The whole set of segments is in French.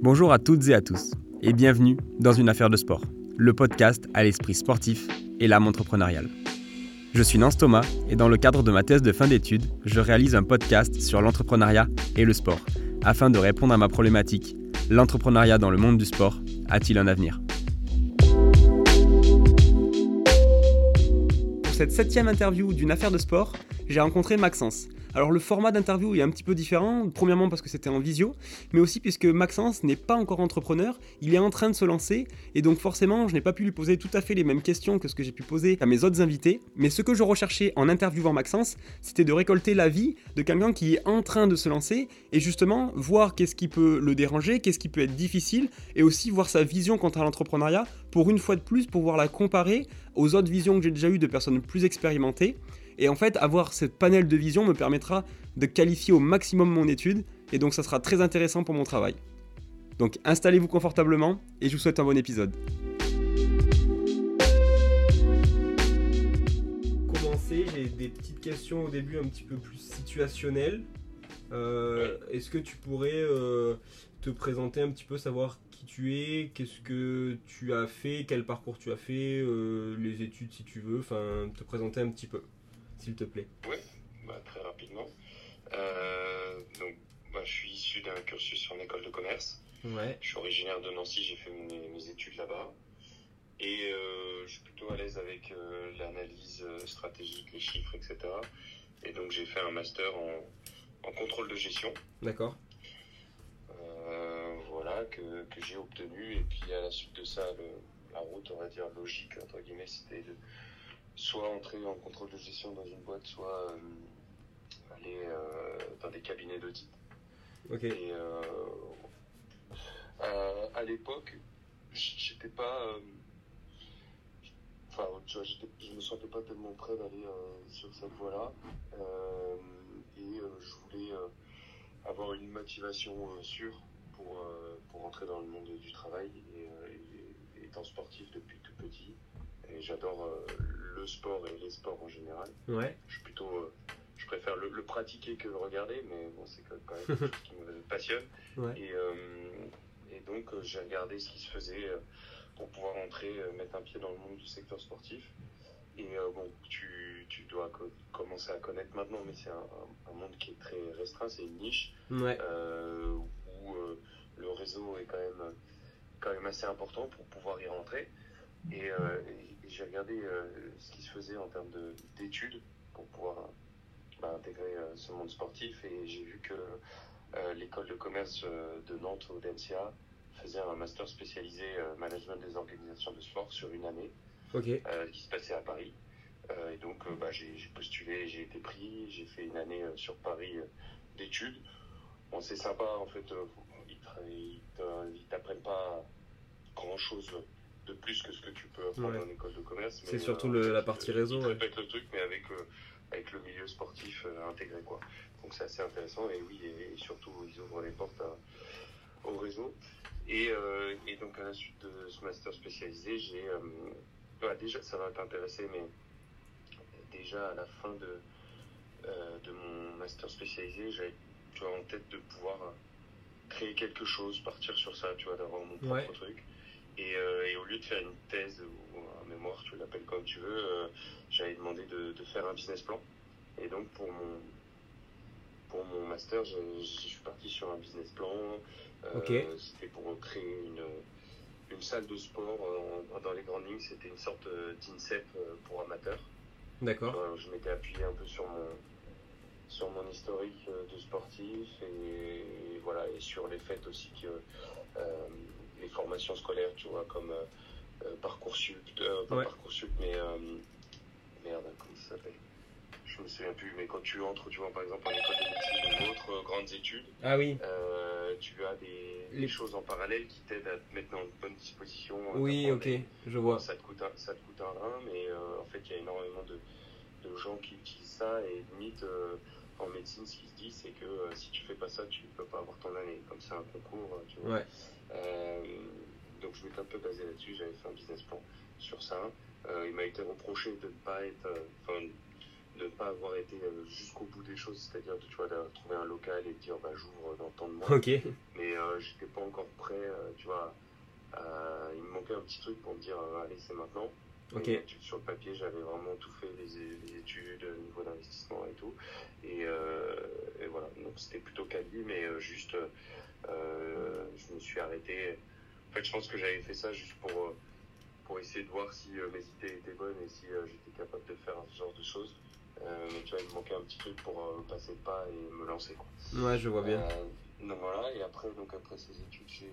Bonjour à toutes et à tous, et bienvenue dans Une affaire de sport, le podcast à l'esprit sportif et l'âme entrepreneuriale. Je suis Nance Thomas, et dans le cadre de ma thèse de fin d'études, je réalise un podcast sur l'entrepreneuriat et le sport, afin de répondre à ma problématique l'entrepreneuriat dans le monde du sport a-t-il un avenir? Pour cette septième interview d'une affaire de sport, j'ai rencontré Maxence, alors le format d'interview est un petit peu différent, premièrement parce que c'était en visio, mais aussi puisque Maxence n'est pas encore entrepreneur, il est en train de se lancer, et donc forcément je n'ai pas pu lui poser tout à fait les mêmes questions que ce que j'ai pu poser à mes autres invités, mais ce que je recherchais en interviewant Maxence, c'était de récolter l'avis de quelqu'un qui est en train de se lancer, et justement voir qu'est-ce qui peut le déranger, qu'est-ce qui peut être difficile, et aussi voir sa vision quant à l'entrepreneuriat, pour une fois de plus pouvoir la comparer aux autres visions que j'ai déjà eues de personnes plus expérimentées, et en fait, avoir ce panel de vision me permettra de qualifier au maximum mon étude, et donc ça sera très intéressant pour mon travail. Donc installez-vous confortablement, et je vous souhaite un bon épisode. Commencer, j'ai des petites questions au début un petit peu plus situationnelles. Euh, est-ce que tu pourrais euh, te présenter un petit peu, savoir qui tu es, qu'est-ce que tu as fait, quel parcours tu as fait, euh, les études si tu veux, enfin te présenter un petit peu s'il te plaît Oui, bah, très rapidement. Euh, donc, bah, je suis issu d'un cursus en école de commerce. Ouais. Je suis originaire de Nancy, j'ai fait mes, études là-bas. Et euh, je suis plutôt à l'aise avec euh, l'analyse stratégique, les chiffres, etc. Et donc j'ai fait un master en, contrôle de gestion. D'accord. voilà, que, que j'ai obtenu. Et puis à la suite de ça, le, la route, on va dire, logique, entre guillemets, c'était de soit entrer en contrôle de gestion dans une boîte, soit euh, aller euh, dans des cabinets d'audit. Ok. Et euh, à, l'époque, j'étais pas. Enfin, je me sentais pas tellement prêt d'aller sur cette voie-là. et je voulais avoir une motivation sûre pour, pour entrer dans le monde du travail et, et étant sportif depuis tout petit. Et j'adore le sport et les sports en général. Ouais. Je suis plutôt, euh, je préfère le, pratiquer que le regarder, mais bon, c'est quand même quelque chose qui me passionne. Et, euh, et, donc, euh, j'ai regardé ce qui se faisait pour pouvoir entrer, mettre un pied dans le monde du secteur sportif. Et bon, tu, tu, dois commencer à connaître maintenant, mais c'est un, monde qui est très restreint, c'est une niche ouais. où le réseau est quand même, quand même assez important pour pouvoir y rentrer. Et, j'ai regardé euh, ce qui se faisait en termes d'études pour pouvoir bah, intégrer euh, ce monde sportif et j'ai vu que euh, l'école de commerce de Nantes au DNCA faisait un master spécialisé management des organisations de sport sur une année qui se passait à Paris. et donc bah, j'ai postulé, j'ai été pris, j'ai fait une année sur Paris d'études. Bon, c'est sympa en fait, ils t'apprennent pas grand chose de plus que ce que tu peux apprendre en école de commerce. C'est surtout euh, la partie réseau. Ouais. le truc, mais avec, euh, avec le milieu sportif euh, intégré. Quoi. Donc c'est assez intéressant et oui, et, surtout ils ouvrent les portes au réseau. Et, et, donc à la suite de ce master spécialisé, j'ai. Bah, déjà, ça va t'intéresser, mais déjà à la fin de, de mon master spécialisé, j'avais en tête de pouvoir créer quelque chose, partir sur ça, tu vois, d'avoir mon propre truc. Euh, et, au lieu de faire une thèse ou un mémoire, tu l'appelles comme tu veux, euh, j'avais demandé de, faire un business plan. Et donc pour mon, pour mon master, je, suis parti sur un business plan. Euh, c'était pour créer une, une salle de sport. dans les grandes lignes, c'était une sorte d'INSEP pour amateurs. D'accord. je m'étais appuyé un peu sur mon, sur mon historique de sportif et, voilà, et sur les faits aussi que les formations scolaires, tu vois, comme euh, euh, Parcoursup, euh, pas Parcoursup, mais merde, comment ça s'appelle? Je me souviens plus, mais quand tu entres, tu vois, par exemple, en école de médecine ou autres grandes études, ah oui. tu as des, les... choses en parallèle qui t'aident à te mettre dans une bonne disposition. Oui, ok, je vois. Ça te coûte un, ça te coûte un rein, mais en fait, il y a énormément de, de, gens qui utilisent ça et limite, en médecine, ce qui se dit, c'est que si tu fais pas ça, tu peux pas avoir ton année. Comme c'est un concours, tu vois. Ouais. Euh, donc je m'étais un peu basé là-dessus, j'avais fait un business plan sur ça. Euh, il m'a été reproché de ne pas être, euh, de ne pas avoir été jusqu'au bout des choses, c'est-à-dire de, tu vois, de trouver un local et de dire bah, j'ouvre dans tant de mois. Ok. Mais euh, j'étais pas encore prêt, euh, tu vois. euh, il me manquait un petit truc pour me dire allez, c'est maintenant. Et, sur le papier, j'avais vraiment tout fait, les, les études, le niveau d'investissement et tout. Et, euh, et voilà, donc c'était plutôt quali, mais euh, juste, euh, je me suis arrêté. En fait, je pense que j'avais fait ça juste pour, pour essayer de voir si mes idées étaient bonnes et si j'étais capable de faire ce genre de choses. Euh, mais tu vois, il me manquait un petit truc pour euh, passer le pas et me lancer. Quoi. Ouais, je vois bien. Euh, donc voilà, et après, donc après ces études, j'ai,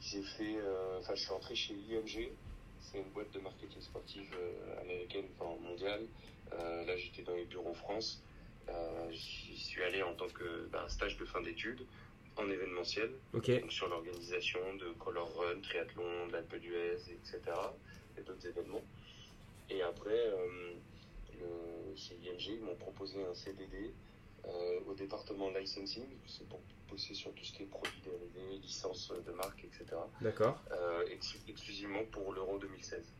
j'ai fait, enfin, je suis entré chez IMG. C'est une boîte de marketing sportif euh, américaine, enfin mondiale. Euh, là, j'étais dans les bureaux France. Euh, j'y suis allé en tant que ben, stage de fin d'études en événementiel, donc sur l'organisation de Color Run, triathlon, de l'Alpe d'Huez, etc. et d'autres événements. Et après, euh, le, chez IMG, ils m'ont proposé un CDD euh, au département licensing, c'est pour bosser sur tout ce qui est produits dérivés, licences de marque, etc. D'accord. Euh, ex- exclusivement pour l'Euro 2016.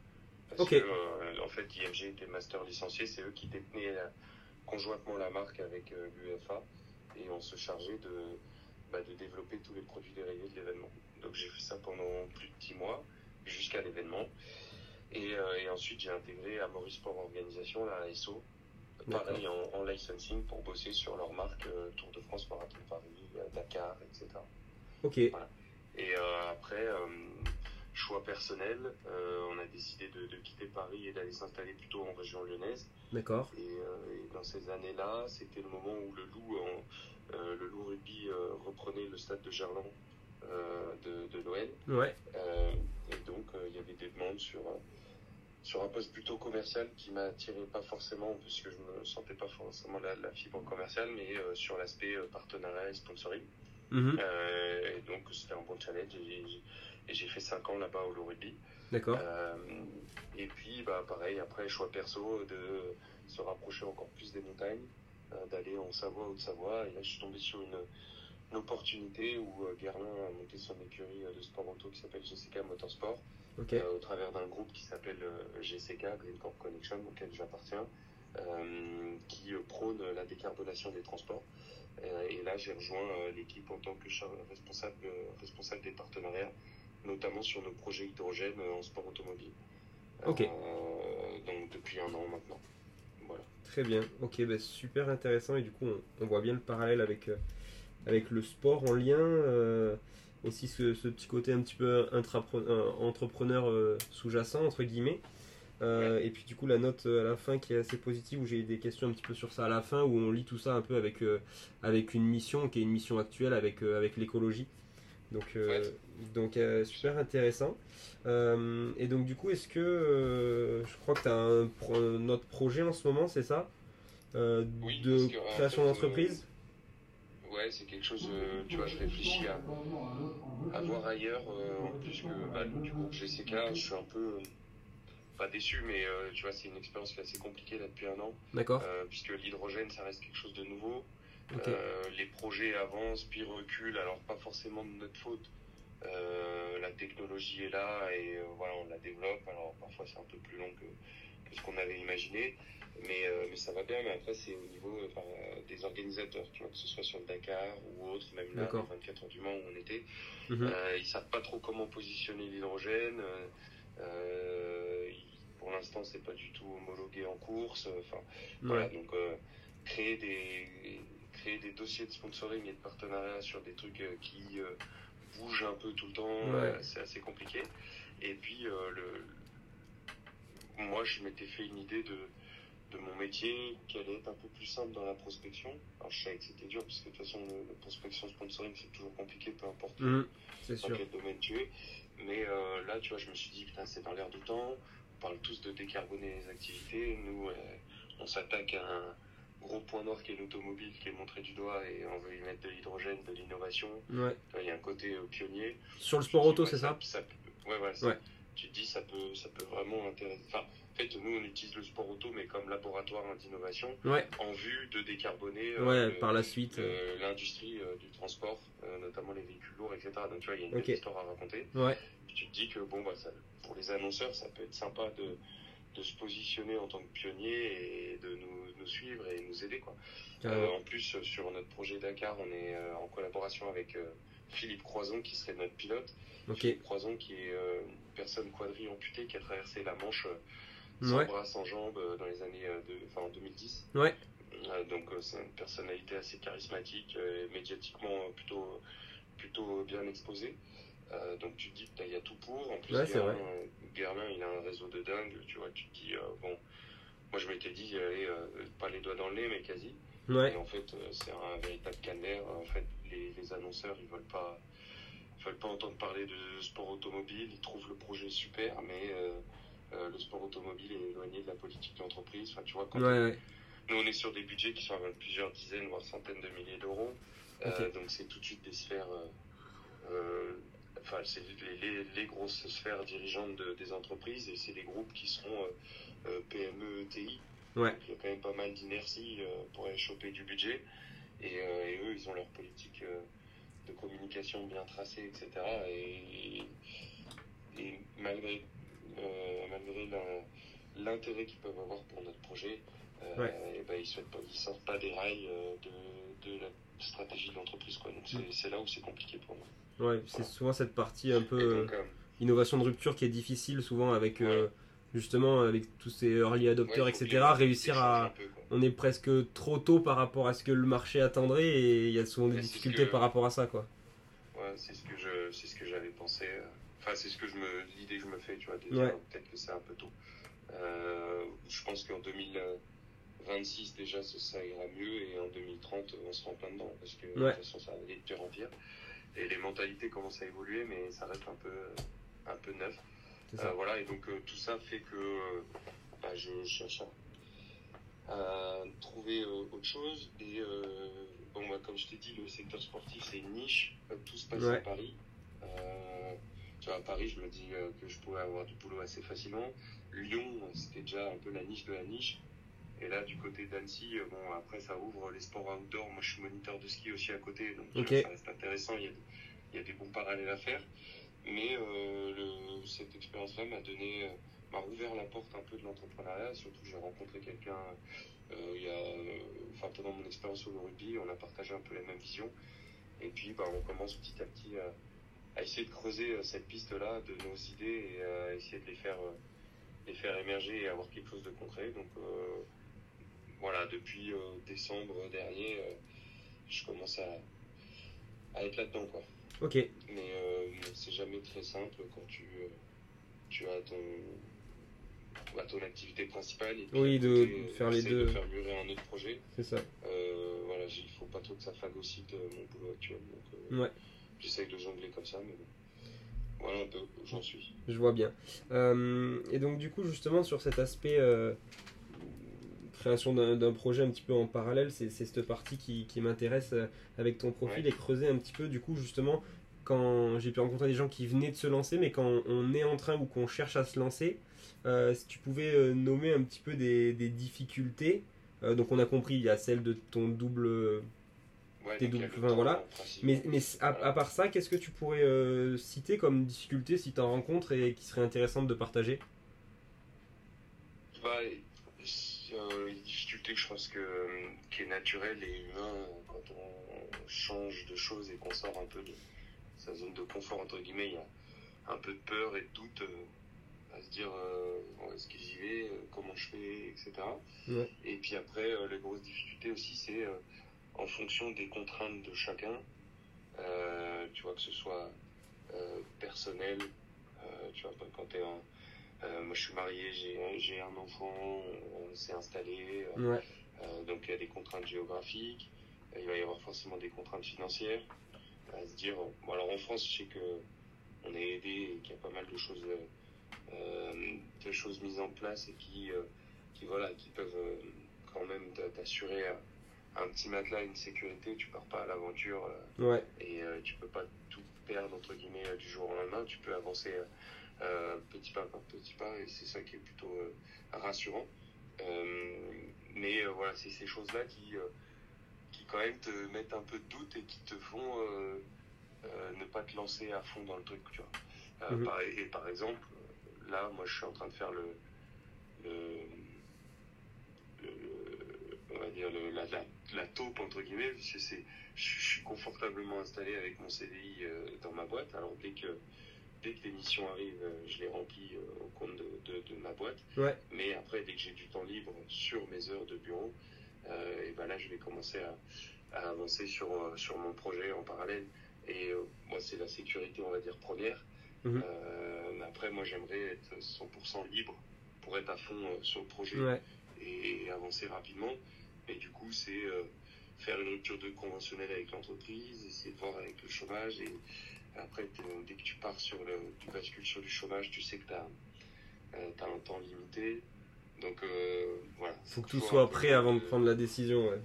Parce Ok. que, euh, en fait, IMG était master licencié, c'est eux qui détenaient la- conjointement la marque avec euh, l'UEFA et on se chargeait de, bah, de développer tous les produits dérivés de l'événement. Donc j'ai fait ça pendant plus de 10 mois, jusqu'à l'événement. Et, euh, et ensuite j'ai intégré à Maurice Sport Organisation, la ASO, pareil en, en licensing pour bosser sur leur marque euh, Tour de France, Marathon Paris, euh, Dakar, etc. Ok. Et euh, après, euh, choix personnel, on a décidé de, de quitter Paris et d'aller s'installer plutôt en région lyonnaise. D'accord. Et, et dans ces années-là, c'était le moment où le loup, en- le loup rugby reprenait le stade de Gerland de, de l'OL. Ouais. Et donc, il y avait des demandes sur, sur un poste plutôt commercial qui m'attirait pas forcément, puisque je me sentais pas forcément la, la fibre commerciale, mais euh, sur l'aspect euh, partenariat et sponsoring. Mhm. Euh, et donc, c'était un bon challenge. Et j'ai- fait 5 ans là-bas au Loup Rugby. D'accord. Et puis, bah, pareil, après, choix perso de se rapprocher encore plus des montagnes, d'aller en Savoie, Haute-Savoie. Et là, je suis tombé sur une, une opportunité où euh, Guerlain a monté son écurie euh, de sport auto qui s'appelle GCK Motorsport, euh, au travers d'un groupe qui s'appelle GCK, Green Corp Connection, auquel j'appartiens, euh, qui prône la décarbonation des transports. Euh, et là, j'ai rejoint l'équipe en tant que responsable, responsable des partenariats, notamment sur nos projets hydrogène en sport automobile. Donc depuis un an maintenant. Voilà. Très bien. Ok, bah, super intéressant. Et du coup, on, on voit bien le parallèle avec, avec le sport en lien. euh, aussi ce, ce petit côté un petit peu euh, entrepreneur euh, sous-jacent, entre guillemets. Euh, Et puis du coup, la note à la fin qui est assez positive, où j'ai des questions un petit peu sur ça à la fin, où on lit tout ça un peu avec, avec une mission, qui est une mission actuelle avec, avec l'écologie. Donc, Ouais. donc super intéressant. Et donc du coup, est-ce que je crois que tu as un, autre projet en ce moment, c'est ça? Oui, De que, création d'entreprise? Ouais, c'est quelque chose, euh, tu vois, je réfléchis à, à voir ailleurs, euh, en plus que bah, du groupe GCK, je suis un peu, euh, pas déçu, mais euh, tu vois, c'est une expérience qui est assez compliquée là depuis un an, D'accord euh, puisque l'hydrogène, ça reste quelque chose de nouveau. Euh, les projets avancent puis reculent, alors pas forcément de notre faute. La technologie est là et voilà, on la développe. Alors parfois c'est un peu plus long que, que ce qu'on avait imaginé, mais, euh, mais ça va bien. Mais après c'est au niveau euh, enfin, des organisateurs, tu vois, que ce soit sur le Dakar ou autre, même là, les 24 heures du Mans où on était. Mhm. Euh, ils savent pas trop comment positionner l'hydrogène. Euh, pour l'instant, c'est pas du tout homologué en course. Enfin, voilà, donc créer des créer des dossiers de sponsoring et de partenariat sur des trucs qui bougent un peu tout le temps, Ouais. c'est assez compliqué. Et puis le moi, je m'étais fait une idée de de mon métier qui allait être un peu plus simple dans la prospection. Alors je savais que c'était dur parce que de toute façon, le prospection sponsoring c'est toujours compliqué, peu importe. C'est dans quel domaine tu es. Mais euh, là, tu vois, je me suis dit, putain, c'est dans l'air du temps. On parle tous de décarboner les activités. Nous, euh, on s'attaque à un gros point noir qui est l'automobile, qui est montré du doigt, et on veut y mettre de l'hydrogène, de l'innovation. Ouais. Il y a un côté euh, pionnier. Sur le sport auto, c'est ça Ouais, voilà. ça- Ouais. Tu te dis, ça peut, ça peut vraiment intéresser. Enfin, en fait, nous, on utilise le sport auto, mais comme laboratoire d'innovation, Ouais. en vue de décarboner euh, Ouais, le- par la suite. euh, l'industrie euh, du transport, notamment les véhicules lourds, etc. Donc tu vois, il y a une Ok. belle histoire à raconter. Ouais. Puis tu te dis que bon, bah, ça, pour les annonceurs, ça peut être sympa de, de se positionner en tant que pionnier et de nous, nous suivre et nous aider. Quoi. Euh, en plus, sur notre projet Dakar, on est en collaboration avec Philippe Croison, qui serait notre pilote. Philippe Croison, qui est personne quadri amputée qui a traversé la Manche sans bras, sans jambes dans les années de, enfin, en 2010. Ouais. donc, c'est une personnalité assez charismatique, médiatiquement plutôt, plutôt bien exposée. donc tu te dis qu'il y a tout pour. En plus, Germain, il a un réseau de dingue. Tu vois, tu te dis, bon, moi je m'étais dit, allez, pas les doigts dans le nez, mais quasi. Et en fait, euh, c'est un véritable calvaire. En fait, les, les, annonceurs, ils veulent pas, ils veulent pas entendre parler de sport automobile. Ils trouvent le projet super, mais euh, euh, le sport automobile est éloigné de la politique d'entreprise. Enfin, tu vois, quand nous, on est sur des budgets qui sont à plusieurs dizaines, voire centaines de milliers d'euros. donc, c'est tout de suite des sphères. Enfin, c'est les, les, grosses sphères dirigeantes de, des entreprises et c'est des groupes qui sont PME, ETI. Ouais. il y a quand même pas mal d'inertie euh, pour aller choper du budget. Et, euh, et, eux, ils ont leur politique euh, de communication bien tracée, etc. Et, et malgré, malgré l'intérêt qu'ils peuvent avoir pour notre projet, ouais. et ben, ils ne sortent pas des rails de, de la stratégie de l'entreprise. Donc c'est là où c'est compliqué pour moi. Ouais, c'est souvent cette partie un peu donc, innovation de rupture qui est difficile, souvent avec justement avec tous ces early adopters, etc., réussir à... On est presque trop tôt par rapport à ce que le marché attendrait et il y a souvent des difficultés par rapport à ça, quoi. Ouais, c'est ce que je, c'est ce que j'avais pensé. Euh, enfin, c'est ce que je me, l'idée que je me fais, tu vois. Peut-être que c'est un peu tôt. Euh, je pense qu'en 2026 déjà, ça, ira mieux et en 2030, on sera en plein dedans parce que de toute façon, ça va aller de pire en pire. Et les mentalités commencent à évoluer, mais ça reste un peu, un peu neuf. Euh, voilà, et donc euh, tout ça fait que euh, bah, je cherche à, trouver autre chose. Et bon, bah, comme je t'ai dit, le secteur sportif, c'est une niche. Tout se passe à Paris. tu vois, à Paris, je me dis que je pourrais avoir du boulot assez facilement. Lyon, c'était déjà un peu la niche de la niche. Et là, du côté d'Annecy, bon, après, ça ouvre les sports outdoor. Moi, je suis moniteur de ski aussi à côté, donc ça reste intéressant. Il y, a, il y, a, des bons parallèles à faire. Mais euh, cette expérience-là m'a donné, euh, m'a ouvert la porte un peu de l'entrepreneuriat. Surtout, j'ai rencontré quelqu'un euh, il y a, enfin, pendant mon expérience au rugby, on a partagé un peu les mêmes visions. Et puis, bah, on commence petit à petit à, essayer de creuser cette piste-là de nos idées et à essayer de les faire, les faire émerger et avoir quelque chose de concret. Donc, voilà, depuis décembre dernier, je commence à, à être là-dedans, quoi. Ok. Mais euh, c'est jamais très simple quand tu, euh, tu as ton, bah, ton activité principale et puis oui, de faire les deux. De faire mûrir un autre projet. C'est ça. Euh, voilà, il faut pas trop que ça phagocyte mon boulot actuel. Donc, ouais. J'essaye de jongler comme ça, mais bon. Voilà un peu où j'en suis. Je vois bien. et donc, du coup, justement, sur cet aspect création d'un projet un petit peu en parallèle, c'est cette partie qui, qui m'intéresse euh, avec ton profil et creuser un petit peu du coup justement quand j'ai pu rencontrer des gens qui venaient de se lancer, mais quand on est en train ou qu'on cherche à se lancer, euh, si tu pouvais euh, nommer un petit peu des, des difficultés, donc on a compris, il y a celle de ton double... tes doubles, voilà. Mais, mais à, à, part ça, qu'est-ce que tu pourrais citer comme difficulté si tu en rencontres et qui serait intéressante de partager? Bah, euh, une difficulté que je pense que, qui est naturelle et humain quand on change de choses et qu'on sort un peu de sa zone de confort, entre guillemets, il y a un peu de peur et de doute euh, à se dire euh, est-ce que j'y vais, comment je fais, etc. Et puis après, la grosse difficulté aussi, c'est en fonction des contraintes de chacun, tu vois, que ce soit personnel, tu vois, quand tu es en euh, moi, je suis marié, j'ai un enfant, on s'est installé. Euh, euh, donc, il y a des contraintes géographiques. il va y avoir forcément des contraintes financières. À se dire, bon, alors en France, je sais que on est aidé et qu'il y a pas mal de choses, de choses mises en place et qui, qui voilà, qui peuvent quand même t'assurer un petit matelas, une sécurité. Tu pars pas à l'aventure et tu peux pas tout perdre entre guillemets du jour au lendemain. Tu peux avancer euh, petit pas par petit pas, et c'est ça qui est plutôt euh, rassurant. Euh, mais voilà, c'est ces choses-là qui, qui quand même te mettent un peu de doute et qui te font ne pas te lancer à fond dans le truc. Tu vois. Mhm. par, et par exemple, là, moi, je suis en train de faire le, on va dire la, la, la, taupe entre guillemets, puisque c'est, je, suis confortablement installé avec mon CDI dans ma boîte. Alors dès que dès que l'émission arrive, je les remplis au compte de, de, ma boîte. Ouais. Mais après, dès que j'ai du temps libre sur mes heures de bureau, et ben là, je vais commencer à, à avancer sur, sur mon projet en parallèle. Et moi, c'est la sécurité, on va dire, première. Mhm. Euh, après, moi, j'aimerais être 100% libre pour être à fond euh, sur le projet Ouais. et, avancer rapidement. Et du coup, c'est euh, faire une rupture de conventionnelle avec l'entreprise, essayer de voir avec le chômage. Et après, dès que tu pars sur le, tu bascules sur du chômage, tu sais que tu as, un temps limité. Donc voilà. Faut que tout soit prêt avant de prendre la décision. Ouais.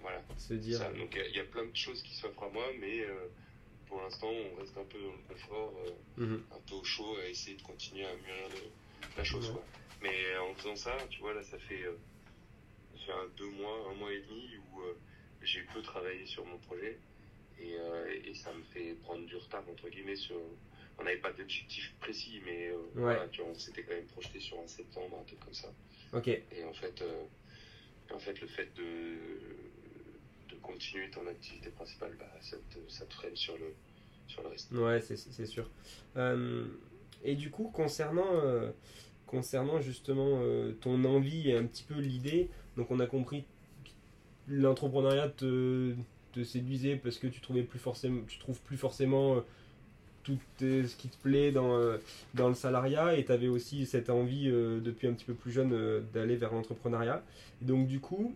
Voilà. Se dire. Ça, donc il y, a plein de choses qui s'offrent à moi, mais pour l'instant, on reste un peu dans le confort, Mhm. un peu au chaud, à essayer de continuer à mûrir le- la chose. Ouais. quoi. Mais en faisant ça, tu vois, là, ça fait, euh, ça fait un, deux mois, un mois et demi où euh, j'ai peu travaillé sur mon projet et, euh, et ça me fait prendre du retard, entre guillemets, sur. On n'avait pas d'objectif précis, mais euh, voilà, tu vois, on s'était quand même projeté sur un septembre, un truc comme ça. Ok. Et en fait, euh, en fait le fait de, de continuer ton activité principale, bah, ça, te, ça te freine sur le, sur le reste. Ouais, c'est sûr. Et du coup, concernant, concernant justement euh, ton envie et un petit peu l'idée, donc on a compris l'entrepreneuriat te, te séduisait parce que tu trouvais plus forcément, tu trouves plus forcément euh, tout euh, ce qui te plaît dans, euh, dans le salariat et tu avais aussi cette envie depuis un petit peu plus jeune d'aller vers l'entrepreneuriat. Donc du coup,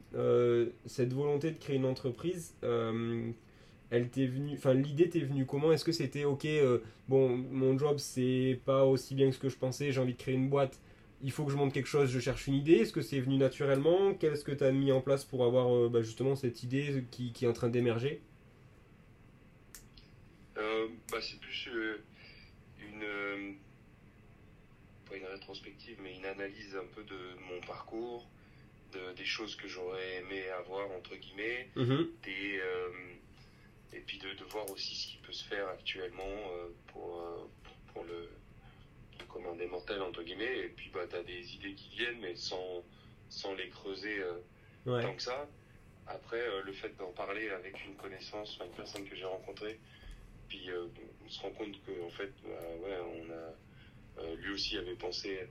cette volonté de créer une entreprise, elle t'est venue, enfin l'idée t'est venue comment? Est-ce que c'était ok, bon mon job c'est pas aussi bien que ce que je pensais, j'ai envie de créer une boîte, il faut que je monte quelque chose, je cherche une idée. Est-ce que c'est venu naturellement? Qu'est-ce que tu as mis en place pour avoir euh, bah, justement cette idée qui, qui est en train d'émerger? Euh, bah, c'est plus euh, une, pas une rétrospective, mais une analyse un peu de mon parcours, de, des choses que j'aurais aimé avoir, entre guillemets, des, euh, et puis de, de voir aussi ce qui peut se faire actuellement pour, pour le, le commun des mortels, entre guillemets, et puis bah, tu as des idées qui viennent, mais sans, sans les creuser euh, Ouais. tant que ça. Après, euh, le fait d'en parler avec une connaissance, enfin, une personne que j'ai rencontrée, puis euh, on se rend compte que en fait, bah, ouais, on a, lui aussi avait pensé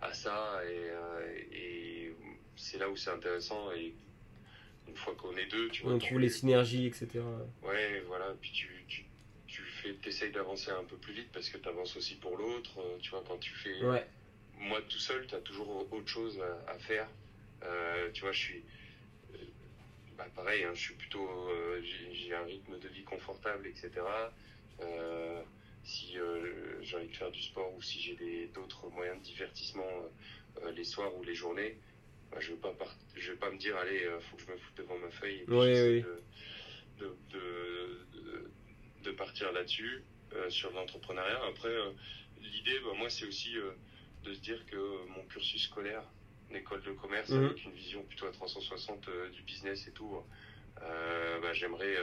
à ça, et, et c'est là où c'est intéressant. Et une fois qu'on est deux, tu vois, On trouve les synergies, etc. Ouais, voilà, puis tu, t'essayes d'avancer un peu plus vite parce que tu avances aussi pour l'autre. euh, Tu vois, quand tu fais Ouais. moi tout seul, tu as toujours autre chose à, à faire. Euh, tu vois, je suis. euh, Bah pareil, hein, je suis plutôt. euh, j'ai- un rythme de vie confortable, etc. Euh, si j'ai envie de faire du sport ou si j'ai d'autres moyens de divertissement les soirs ou les journées, bah, je ne vais, pas part- vais pas me dire, allez, faut que je me foute devant ma feuille et puis Ouais, j'essaie oui. de, de, de, de- partir là-dessus, euh, sur l'entrepreneuriat. Après, euh, l'idée, bah, moi, c'est aussi euh, de se dire que mon cursus scolaire, une école de commerce Mhm. avec une vision plutôt à 360 euh, du business et tout, bah, j'aimerais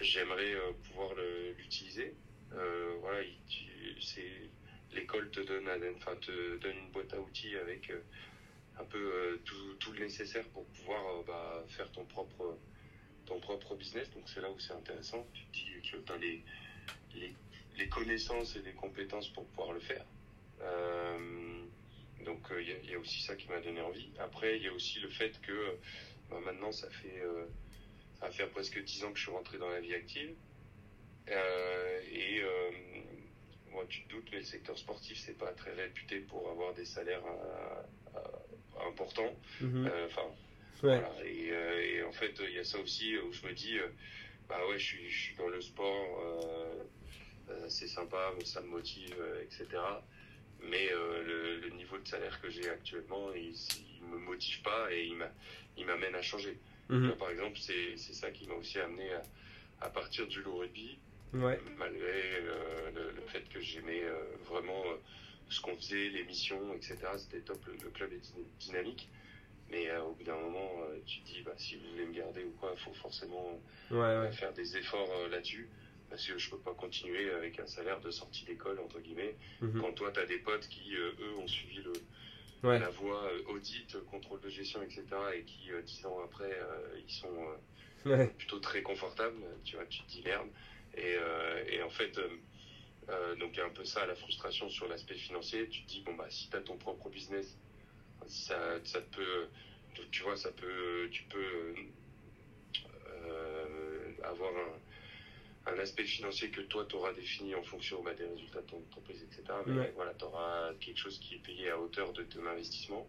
j'aimerais pouvoir l'utiliser. Voilà, c'est l'école te donne enfin te donne une boîte à outils avec un peu tout, tout le nécessaire pour pouvoir bah, faire ton propre ton propre business. Donc c'est là où c'est intéressant. Tu te dis que tu as les, les, les connaissances et les compétences pour pouvoir le faire. Euh, donc euh, il y, a- il y a aussi ça qui m'a donné envie. Après, il y a aussi le fait que bah, maintenant, ça fait, euh, ça faire presque 10 ans que je suis rentré dans la vie active. Euh, et euh, moi, tu te doutes, mais le secteur sportif, c'est pas très réputé pour avoir des salaires euh, euh, importants. Mhm. Euh, Enfin, Ouais. voilà. Et, euh, et en fait, il y a ça aussi où je me dis, euh, bah ouais, je suis, je suis dans le sport, euh, euh, c'est sympa, ça me motive, euh, etc. Mais euh, le, le niveau de salaire que j'ai actuellement, il, il me motive pas et il m'a- il m'amène à changer. Mhm. Là, par exemple, c'est ça qui m'a aussi amené à, à partir du low rugby, Ouais. malgré euh, le, le fait que j'aimais euh, vraiment euh, ce qu'on faisait, les missions, etc. C'était top, le, le club est dyna- dynamique. Mais euh, au bout d'un moment, euh, tu te dis, bah, si vous voulez me garder ou quoi, il faut forcément Ouais, euh, ouais. faire des efforts là-dessus. Parce que je peux pas continuer avec un salaire de sortie d'école, entre guillemets, Mhm. quand toi, tu as des potes qui, eux, ont suivi le, la voie audit, contrôle de gestion, etc. et qui, dix ans après, ils sont plutôt très confortables. Tu vois, tu te dis merde. Et, et en fait, donc il y a un peu ça, la frustration sur l'aspect financier. Tu te dis, bon, bah, si tu as ton propre business, ça, ça peut, tu vois, ça peut, tu peux avoir un, un, aspect financier que toi, tu auras défini en fonction bah, des résultats de ton entreprise, etc. Mais voilà, tu auras quelque chose qui est payé à hauteur de ton investissement.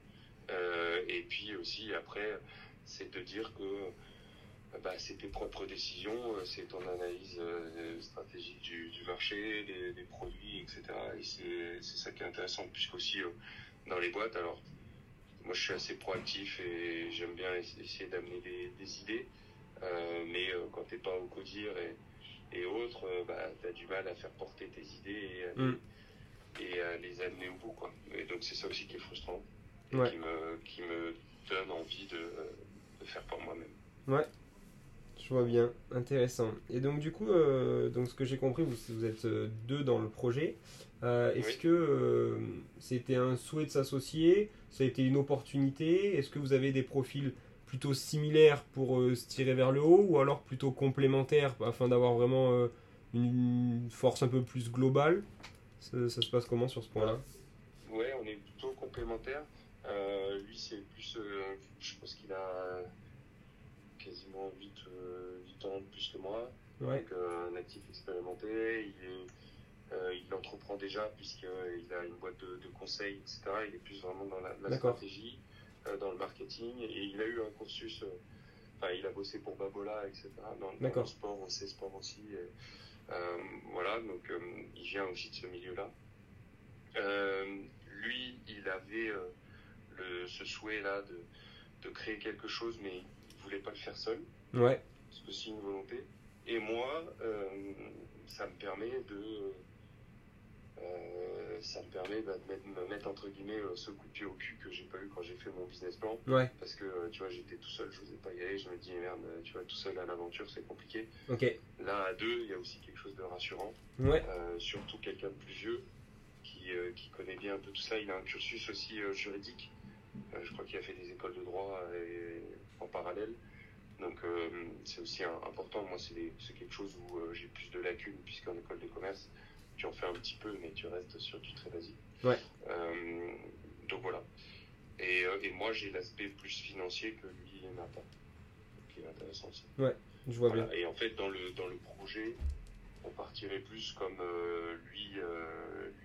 Euh, et puis aussi, après, c'est de dire que bah, c'est tes propres décisions, c'est ton analyse euh, stratégique du, du marché, des, des, produits, etc. Et c'est ça qui est intéressant, puisqu'aussi euh, dans les boîtes, alors moi je suis assez proactif et j'aime bien essayer d'amener des, des, idées. Euh, mais euh, quand t'es pas au codir et, et autres, euh, bah, tu as du mal à faire porter tes idées et, mm. et à les amener au bout. Quoi. Et donc c'est ça aussi qui est frustrant et qui, me, qui me donne envie de, de faire par moi-même. Ouais, je vois bien, intéressant. Et donc du coup, donc ce que j'ai compris, vous, vous, êtes deux dans le projet. Est-ce que c'était un souhait de s'associer? Ça a été une opportunité? Est-ce que vous avez des profils plutôt similaire pour euh, se tirer vers le haut ou alors plutôt complémentaire afin d'avoir vraiment euh, une force un peu plus globale? Ça, se passe comment sur ce point-là? Ouais, on est plutôt complémentaire. Euh, lui, c'est plus. je pense qu'il a quasiment 8, 8, ans de plus que moi. Donc, un actif expérimenté. Il est. il entreprend déjà puisqu'il a une boîte de, de, conseils, etc. Il est plus vraiment dans la, la stratégie. Euh, dans le marketing et il a eu un cursus, euh, enfin il a bossé pour Babola, etc. Dans, le sport, au C-Sport aussi. Euh, voilà, donc il vient aussi de ce milieu-là. lui, il avait le, ce souhait-là de, de, créer quelque chose, mais il voulait pas le faire seul. Ouais. C'est aussi une volonté. Et moi, ça me permet de euh, ça me permet bah, de mettre, me mettre entre guillemets euh, ce coup de pied au cul que j'ai pas eu quand j'ai fait mon business plan. Ouais. Parce que euh, tu vois, j'étais tout seul, je n'osais pas y aller. Je me dis merde, tu vois, tout seul à l'aventure, c'est compliqué. Ok. Là, à deux, il y a aussi quelque chose de rassurant. Ouais. surtout quelqu'un de plus vieux qui, qui, connaît bien un peu tout ça. Il a un cursus aussi juridique. je crois qu'il a fait des écoles de droit en parallèle. Donc c'est aussi important. Moi, c'est quelque chose où j'ai plus de lacunes puisqu'en école de commerce tu en fais un petit peu, mais tu restes sur du très basique. Ouais. Euh, donc voilà. Et, euh, et moi, j'ai l'aspect plus financier que lui n'a pas, qui est intéressant aussi. Ouais, je vois bien. Et en fait, dans le, dans le projet, on partirait plus comme euh, lui,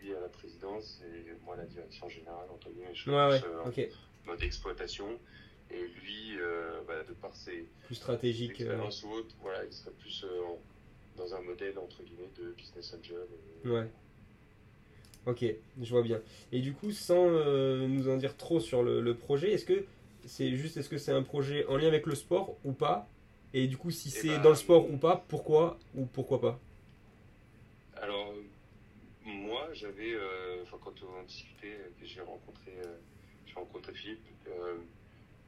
lui à la présidence et moi à la direction générale, guillemets. Je ouais, ouais. ok. Mode exploitation. Et lui, bah, de par ses plus stratégiques ou autres, voilà, il serait plus en dans un modèle entre guillemets de business angel. Ouais. Ok, je vois bien. Et du coup, sans euh, nous en dire trop sur le, projet, est-ce que c'est juste est-ce que c'est un projet en lien avec le sport ou pas? Et du coup, si eh c'est ben, dans le sport ou pas, pourquoi ou pourquoi pas? Alors, moi, j'avais, euh, enfin, quand on discutait, que j'ai rencontré, euh, j'ai rencontré Philippe,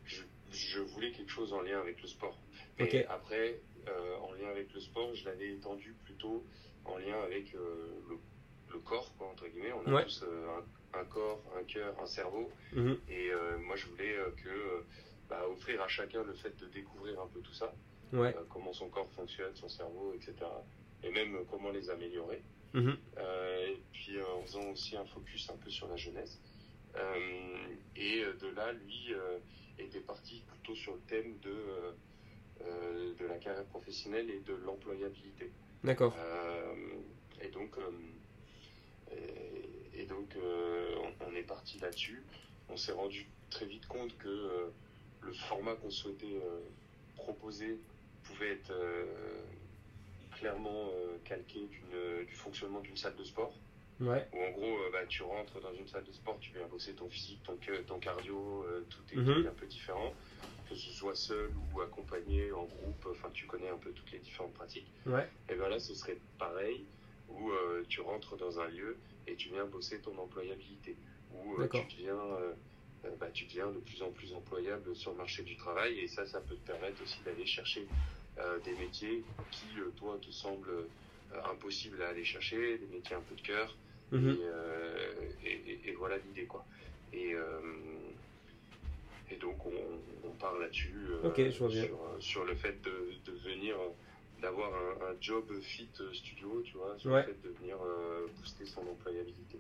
je, je, voulais quelque chose en lien avec le sport. Mais après, euh, en lien avec le sport, je l'avais étendu plutôt en lien avec euh, le, corps, quoi, entre guillemets. On a tous euh, un, corps, un cœur, un cerveau. Mhm. Et moi, je voulais que bah, offrir à chacun le fait de découvrir un peu tout ça. comment son corps fonctionne, son cerveau, etc. Et même comment les améliorer. Mhm. et puis en faisant aussi un focus un peu sur la jeunesse. et de là, lui était parti plutôt sur le thème de de la carrière professionnelle et de l'employabilité. D'accord. Euh, et donc, euh, et, donc on, est parti là-dessus. On s'est rendu très vite compte que le format qu'on souhaitait proposer pouvait être clairement calqué du fonctionnement d'une salle de sport. Ouais. Où en gros, bah, tu rentres dans une salle de sport, tu viens bosser ton physique, ton, ton cardio, tout est mhm. un peu différent que ce soit seul ou accompagné en groupe, enfin tu connais un peu toutes les différentes pratiques. Ouais. Et bien là, ce serait pareil, où euh, tu rentres dans un lieu et tu viens bosser ton employabilité, où euh, tu, deviens, euh, bah, tu deviens de plus en plus employable sur le marché du travail, et ça, ça peut te permettre aussi d'aller chercher des métiers qui, toi, te semblent impossibles à aller chercher, des métiers un peu de cœur, mhm. et, et, et, voilà l'idée, quoi. Et, et donc, on, parle là-dessus sur, sur, le fait de, de venir d'avoir un, job fit studio, tu vois, sur le fait de venir booster son employabilité.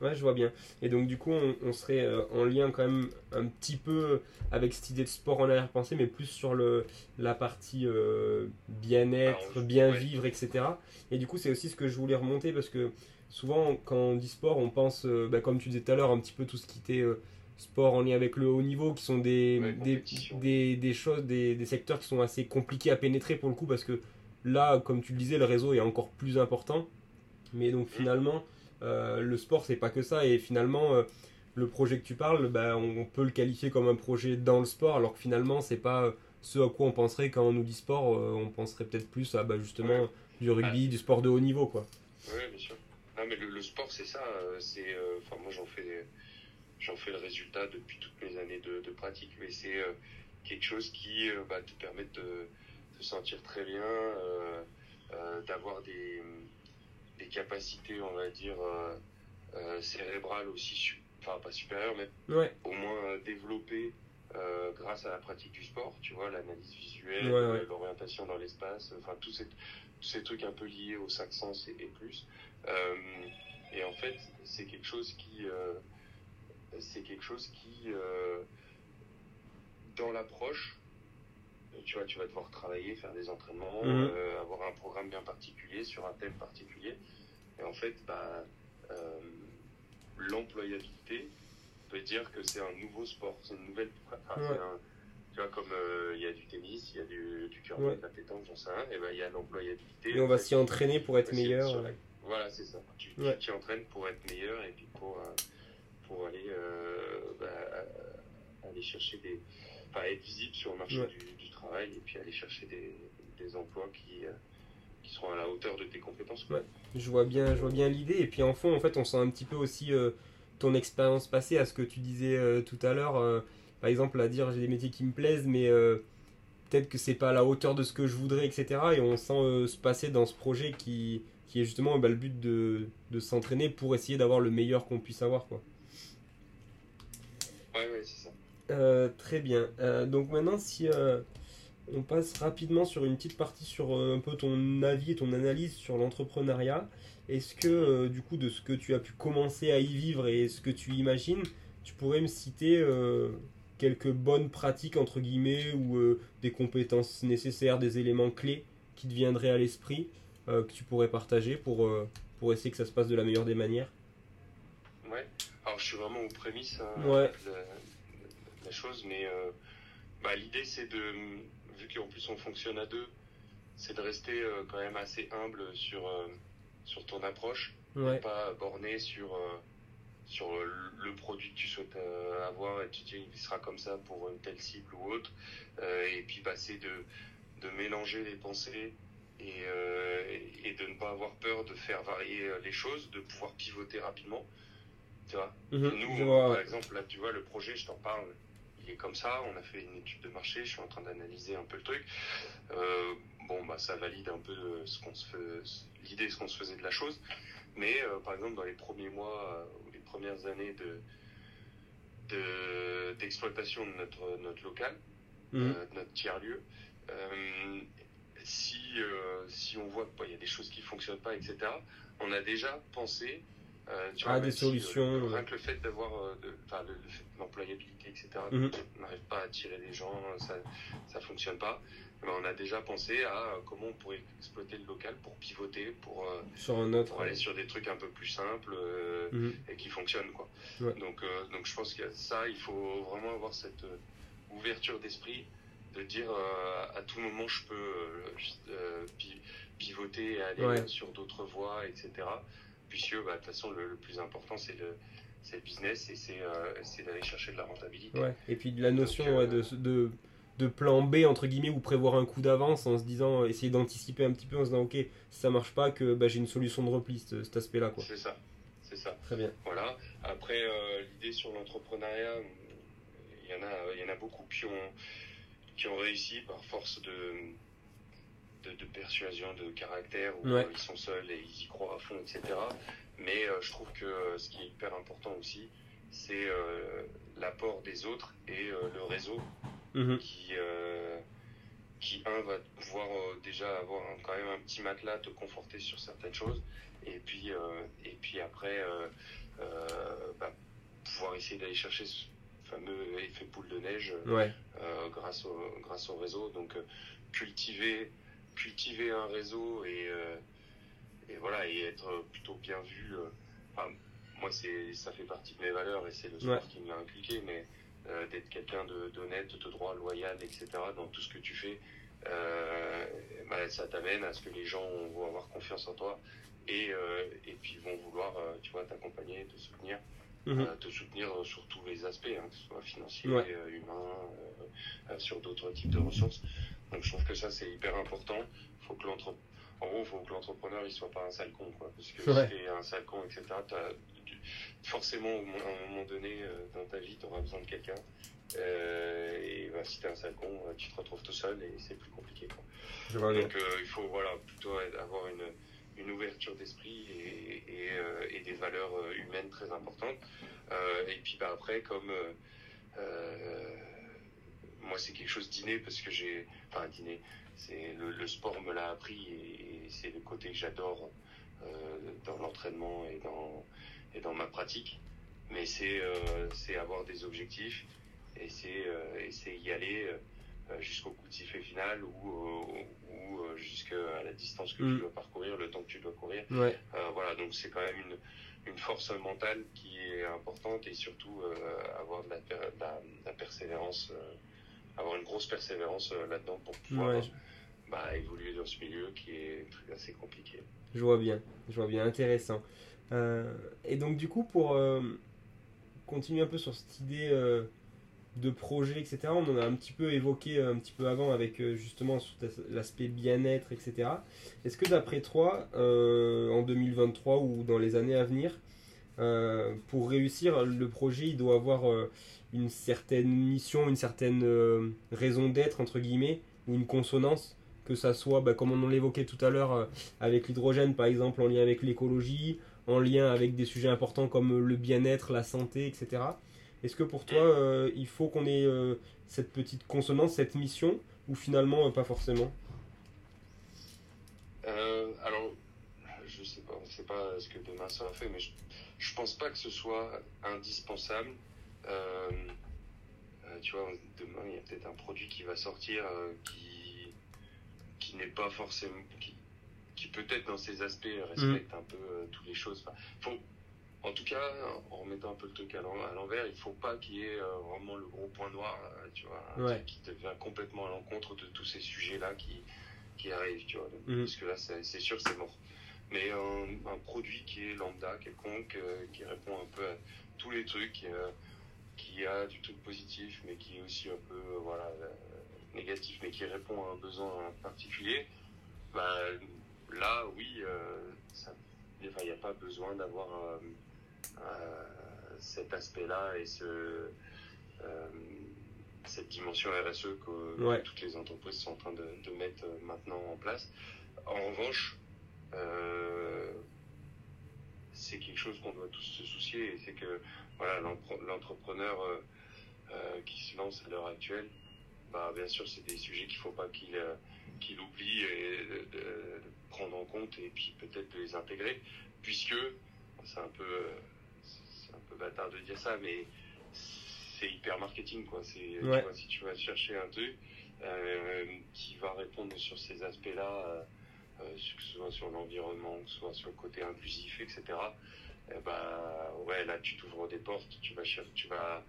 Ouais, je vois bien. Et donc, du coup, on, serait euh, en lien quand même un petit peu avec cette idée de sport en arrière-pensée, mais plus sur le, la partie euh, bien-être, bien vivre, etc. Et du coup, c'est aussi ce que je voulais remonter parce que souvent, quand on dit sport, on pense, euh, bah, comme tu disais tout à l'heure, un petit peu tout ce qui était sport en lien avec le haut niveau, qui sont des, des, des, choses, des, des secteurs qui sont assez compliqués à pénétrer pour le coup, parce que là, comme tu le disais, le réseau est encore plus important. Mais donc, finalement. Euh, le sport, c'est pas que ça. Et finalement, euh, le projet que tu parles, bah, on, peut le qualifier comme un projet dans le sport, alors que finalement, c'est pas euh, ce à quoi on penserait quand on nous dit sport. on penserait peut-être plus à bah, justement du rugby, du sport de haut niveau, quoi. Oui, bien sûr. Non, mais le, sport, c'est ça. C'est, enfin, moi, j'en fais, j'en fais le résultat depuis toutes mes années de, pratique, mais c'est quelque chose qui bah, te permet de te sentir très bien, d'avoir des des capacités, on va dire, euh, euh, cérébrales aussi, enfin pas supérieures, mais au moins euh, grâce à la pratique du sport, tu vois, l'analyse visuelle, l'orientation dans l'espace, enfin tous ces, tous ces trucs un peu liés aux cinq sens et, plus. et en fait, c'est quelque chose qui, c'est quelque chose qui, dans l'approche, tu vois, tu vas devoir travailler, faire des entraînements, mhm. euh, avoir un programme bien particulier sur un thème particulier. Et en fait, bah, euh, l'employabilité peut dire que c'est un nouveau sport, c'est une nouvelle. tu vois, comme euh, il y a du tennis, il y a du, du curling, de la pétanque, j'en sais rien, et ben il y a l'employabilité. Et on va s'y entraîner pour être meilleur. Voilà, c'est ça. Tu t'y entraînes pour être meilleur et puis pour, pour aller, bah, aller chercher des. Enfin, être visible sur le marché du, travail et puis aller chercher des, des emplois qui, euh, qui seront à la hauteur de tes compétences. Je vois bien, je vois bien l'idée. Et puis en fond, en fait, on sent un petit peu aussi euh, ton expérience passée à ce que tu disais euh, tout à l'heure. par exemple, à dire j'ai des métiers qui me plaisent, mais peut-être que c'est pas à la hauteur de ce que je voudrais, etc. Et on sent se passer dans ce projet qui, qui est justement bah, le but de, de s'entraîner pour essayer d'avoir le meilleur qu'on puisse avoir. Quoi. Ouais, ouais, c'est ça. très bien. donc maintenant, si on passe rapidement sur une petite partie sur euh, un peu ton avis et ton analyse sur l'entrepreneuriat. Est-ce que, euh, du coup, de ce que tu as pu commencer à y vivre et ce que tu imagines, tu pourrais me citer euh, quelques bonnes pratiques, entre guillemets, ou des compétences nécessaires, des éléments clés qui te viendraient à l'esprit, que tu pourrais partager pour, pour essayer que ça se passe de la meilleure des manières? Ouais, alors je suis vraiment aux prémices hein, de, la chose, mais bah, l'idée c'est de vu qu'en plus on fonctionne à deux, c'est de rester euh, quand même assez humble sur, euh, sur ton approche, ouais. pas borné sur, euh, sur le produit que tu souhaites avoir et tu dis il sera comme ça pour une telle cible ou autre, et puis passer de, de mélanger les pensées et, et de ne pas avoir peur de faire varier les choses, de pouvoir pivoter rapidement. Tu vois? Mhm. Nous, par exemple, là, tu vois, le projet, je t'en parle, comme ça. On a fait une étude de marché. Je suis en train d'analyser un peu le truc. Euh, bon, bah, ça valide un peu ce qu'on se fait, l'idée, ce qu'on se faisait de la chose. Mais euh, par exemple, dans les premiers mois euh, ou les premières années de d'exploitation de, notre notre local, mmh. notre tiers lieu, si si on voit qu'il y a des choses qui fonctionnent pas, etc. On a déjà pensé euh, tu ah, des solutions. rien que le fait d'avoir euh, de, l'employabilité, etc., mhm. on n'arrive pas à attirer les gens, ça ne fonctionne pas. Ben, on a déjà pensé à euh, comment on pourrait exploiter le local pour pivoter, pour, sur un autre, pour aller sur des trucs un peu plus simples mhm. et qui fonctionnent. Quoi. Donc, donc je pense qu'il y a ça, il faut vraiment avoir cette ouverture d'esprit de dire à tout moment je peux pivoter et aller sur d'autres voies, etc puisque bah, de toute façon, le, plus important, c'est le, le, business et euh, c'est d'aller chercher de la rentabilité. Et puis de la notion euh, de, de, de, plan B, entre guillemets, ou prévoir un coup d'avance en se disant, euh, essayer d'anticiper un petit peu en se disant, ok, si ça marche pas, que bah, j'ai une solution de repli, cet, aspect-là. C'est ça. C'est ça. Très bien. Voilà. Après, l'idée sur l'entrepreneuriat, il y, en a, il y en a beaucoup qui ont, qui ont réussi par force de de, persuasion, de caractère, où euh, ils sont seuls et ils y croient à fond, etc. Mais euh, je trouve que euh, ce qui est hyper important aussi, c'est l'apport des autres et le réseau Mhm. qui, qui un, va pouvoir déjà avoir quand même un petit matelas, te conforter sur certaines choses, et puis, et puis après, bah, pouvoir essayer d'aller chercher ce fameux effet boule de neige Ouais. euh, grâce, au, grâce au réseau. Donc euh, cultiver, cultiver un réseau et, euh, et voilà et être plutôt bien vu. euh, enfin, moi, c'est ça fait partie de mes valeurs et c'est le sport Ouais. qui me l'a inculqué, mais euh, d'être quelqu'un de- d'honnête, de droit, loyal, etc. dans tout ce que tu fais, euh, bah, ça t'amène à ce que les gens vont avoir confiance en toi et, euh, et puis vont vouloir, tu vois, t'accompagner, te soutenir Mhm. te soutenir sur tous les aspects, hein, que ce soit financier, Ouais. humain, sur d'autres types de ressources. Donc je trouve que ça c'est hyper important. Faut que l'entre... En gros, faut que l'entrepreneur il soit pas un sale con, quoi. Parce que Ouais. si t'es un sale con, etc., forcément à un moment donné euh, dans ta vie, tu auras besoin de quelqu'un. Euh, et bah, si t'es un sale con, euh, tu te retrouves tout seul et c'est plus compliqué. Quoi. Donc euh, il faut voilà, plutôt avoir une, une ouverture d'esprit et, et, euh, et des valeurs humaines très importantes. Et puis bah, après, comme moi c'est quelque chose d'inné parce que j'ai... Enfin d'inné, c'est le, le sport me l'a appris et, et c'est le côté que j'adore dans l'entraînement et dans, et dans ma pratique. Mais c'est euh, c'est avoir des objectifs et c'est euh, et c'est y aller euh, jusqu'au coup de sifflet final ou, ou jusqu'à la distance que Mm. tu dois parcourir, le temps que tu dois courir. Ouais. Euh, voilà, donc c'est quand même une, une force mentale qui est importante et surtout euh, avoir de la, de la, de la persévérance, euh, avoir une grosse persévérance là-dedans pour pouvoir Ouais, bah, évoluer dans ce milieu qui est assez compliqué. Je vois bien, je vois bien, intéressant. Euh, et donc du coup, pour euh, continuer un peu sur cette idée euh, de projet, etc., on en a un petit peu évoqué un petit peu avant avec justement l'aspect bien-être, etc. Est-ce que d'après toi, en 2023 ou dans les années à venir, pour réussir, le projet, il doit avoir une certaine mission, une certaine raison d'être, entre guillemets, ou une consonance que ça soit, bah, comme on l'évoquait tout à l'heure, avec l'hydrogène par exemple, en lien avec l'écologie, en lien avec des sujets importants comme le bien-être, la santé, etc. Est-ce que pour toi, euh, il faut qu'on ait euh, cette petite consonance, cette mission, ou finalement euh, pas forcément? Alors, je sais pas, on sait pas ce que demain sera fait, mais je, je pense pas que ce soit indispensable. Tu vois, demain il y a peut-être un produit qui va sortir qui n'est pas forcément qui peut-être dans ses aspects respecte un peu euh, toutes les choses. Enfin, faut, en tout cas, en remettant un peu le truc à l'en- à l'envers, il faut pas qu'il y ait euh, vraiment le gros point noir, euh, tu vois, Ouais. qui devient complètement à l'encontre de tous ces sujets-là qui qui arrivent, tu vois. Mhm. Parce que là, c'est sûr, c'est mort. Mais un, un produit qui est lambda, quelconque, euh, qui répond un peu à tous les trucs, qui a du truc positif, mais qui est aussi un peu voilà, négatif, mais qui répond à un besoin particulier, bah, là, oui, euh, il n'y a pas besoin d'avoir euh, euh, cet aspect-là et ce, cette dimension RSE que, Ouais. toutes les entreprises sont en train de, de mettre maintenant en place. En revanche, euh, c'est quelque chose qu'on doit tous se soucier et c'est que voilà l'entrepreneur euh, euh, qui se lance à l'heure actuelle, bah, bien sûr c'est des sujets qu'il faut pas qu'il qu'il oublie et de, de- de prendre en compte et puis peut-être de les intégrer puisque c'est un peu euh, c'est un peu bâtard de dire ça mais c'est hyper marketing quoi c'est Ouais. si tu vas chercher un truc euh, qui va répondre sur ces aspects là que ce soit sur l'environnement que ce soit sur le côté inclusif etc eh ben ouais là tu t'ouvres des portes tu vas cher- tu vas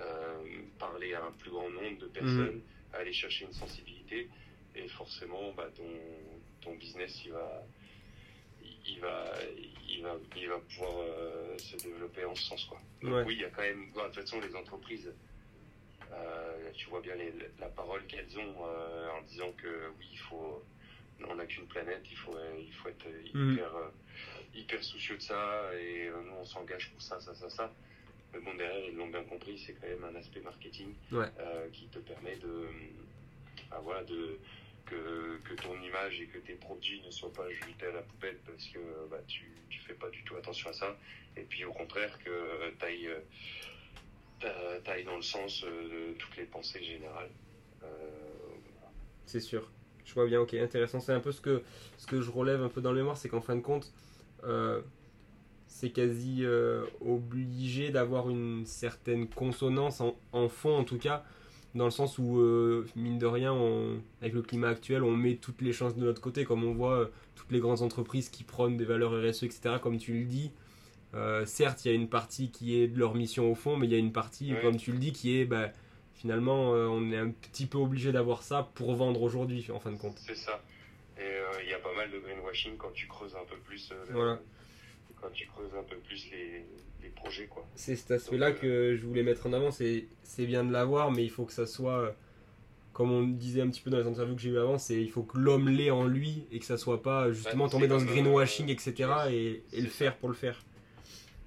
euh, parler à un plus grand nombre de personnes aller chercher une sensibilité et forcément bah, ton, ton business il va il va il va il va pouvoir euh, se développer en ce sens quoi donc Ouais. oui il y a quand même de toute façon les entreprises euh, tu vois bien les, la parole qu'elles ont euh, en disant que oui il faut on n'a qu'une planète il faut il faut être Mhm. hyper hyper soucieux de ça et nous on s'engage pour ça ça ça ça mais bon derrière ils l'ont bien compris c'est quand même un aspect marketing Ouais. qui te permet de voilà de que, que ton image et que tes produits ne soient pas jetés à la poubelle parce que bah, tu tu fais pas du tout attention à ça. Et puis au contraire que tu ailles, dans le sens de toutes les pensées générales. C'est sûr. Je vois bien, ok, intéressant. C'est un peu ce que, ce que je relève un peu dans le mémoire, c'est qu'en fin de compte, euh, c'est quasi euh, obligé d'avoir une certaine consonance en, fond, en tout cas, dans le sens où, euh, mine de rien, avec le climat actuel, on met toutes les chances de notre côté, comme on voit toutes les grandes entreprises qui prônent des valeurs RSE, etc., comme tu le dis. certes, il y a une partie qui est de leur mission au fond, mais il y a une partie, comme tu le dis, qui est bah, finalement, euh, on est un petit peu obligé d'avoir ça pour vendre aujourd'hui, en fin de compte. C'est ça. Et euh, il y a pas mal de greenwashing quand tu creuses un peu plus. Euh, voilà. Quand tu creuses un peu plus les, les projets, quoi. C'est cet aspect-là que je voulais mettre en avant. C'est bien de l'avoir, mais il faut que ça soit comme on disait un petit peu dans les interviews que j'ai eu avant, c'est il faut que l'homme l'ait en lui et que ça soit pas justement tomber dans ce greenwashing, etc. et, et le faire pour le faire.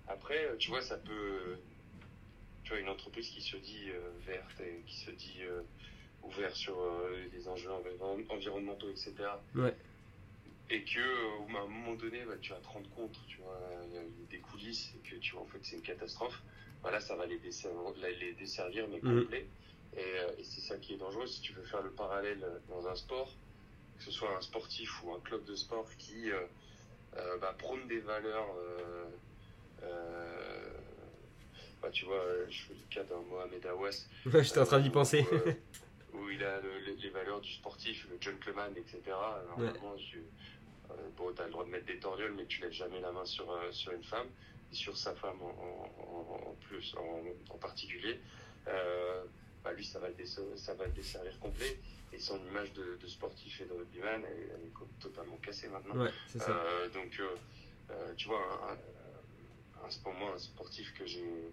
Après, tu vois, ça peut tu vois, une entreprise qui se dit euh, verte et qui se dit euh, ouverte sur euh, les enjeux environnementaux, etc. Ouais. Et que à un moment donné, bah, tu vas te rendre compte, tu vois, il y a des coulisses et que tu vois en fait c'est une catastrophe. Voilà, ça va les desservir, les desservir mais mhm. complet. Et, c'est ça qui est dangereux. Si tu veux faire le parallèle dans un sport, que ce soit un sportif ou un club de sport qui bah, prône des valeurs bah, tu vois, euh, je fais le cas d'un Mohamed Awas. Ouais, j'étais en train d'y penser. Euh, où, il a les valeurs du sportif, le gentleman, etc. Normalement, euh, bon, tu as le droit de mettre des torioles, mais tu lèves jamais la main sur, sur une femme, et sur sa femme en, plus, en, particulier. bah, lui, ça va, le ça va le desservir complet. Et son image de, sportif et de rugbyman, elle, elle, est totalement cassée maintenant. Ouais, donc, tu vois, un, un, pour moi, un sportif que j'ai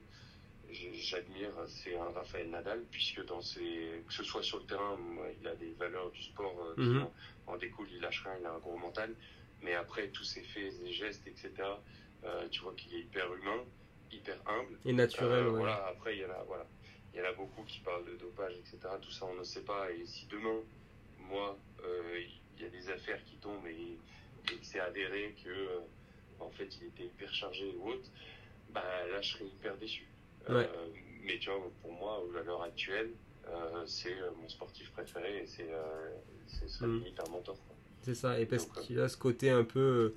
j'admire, c'est un Raphaël Nadal, puisque dans ses, que ce soit sur le terrain, il a des valeurs du sport euh, qui mhm. en, découlent, il lâche rien, il a un gros mental. Mais après, tous ses faits, ses gestes, etc., euh, tu vois qu'il est hyper humain, hyper humble. Et naturel, euh, Voilà, après, il y en a, voilà. Il y en a beaucoup qui parlent de dopage, etc. Tout ça, on ne sait pas. Et si demain, moi, il y a des affaires qui tombent et, et que c'est avéré que, en fait, il était hyper chargé ou autre, bah, là, je serais hyper déçu. Euh, mais tu vois, pour moi, à l'heure actuelle, euh, c'est euh, mon sportif préféré et c'est ce serait mm. limite un mentor. C'est ça, et parce qu'il a ce côté un peu.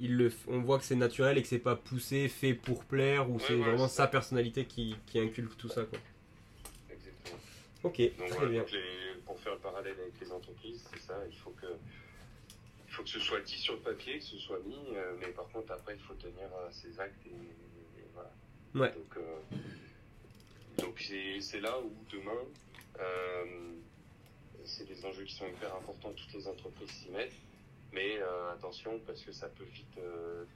Il le, on voit que c'est naturel et que c'est pas poussé, fait pour plaire, ou c'est vraiment sa personnalité qui, qui, inculque tout ça. Quoi. Exactement. Ok, très bien. pour faire le parallèle avec les entreprises, c'est ça, il faut que il faut que ce soit dit sur le papier, que ce soit mis, mais par contre après il faut tenir ses actes et. Ouais. Donc, euh, donc c'est là où demain, euh, c'est des enjeux qui sont hyper importants, toutes les entreprises s'y mettent. Mais euh, attention, parce que ça peut vite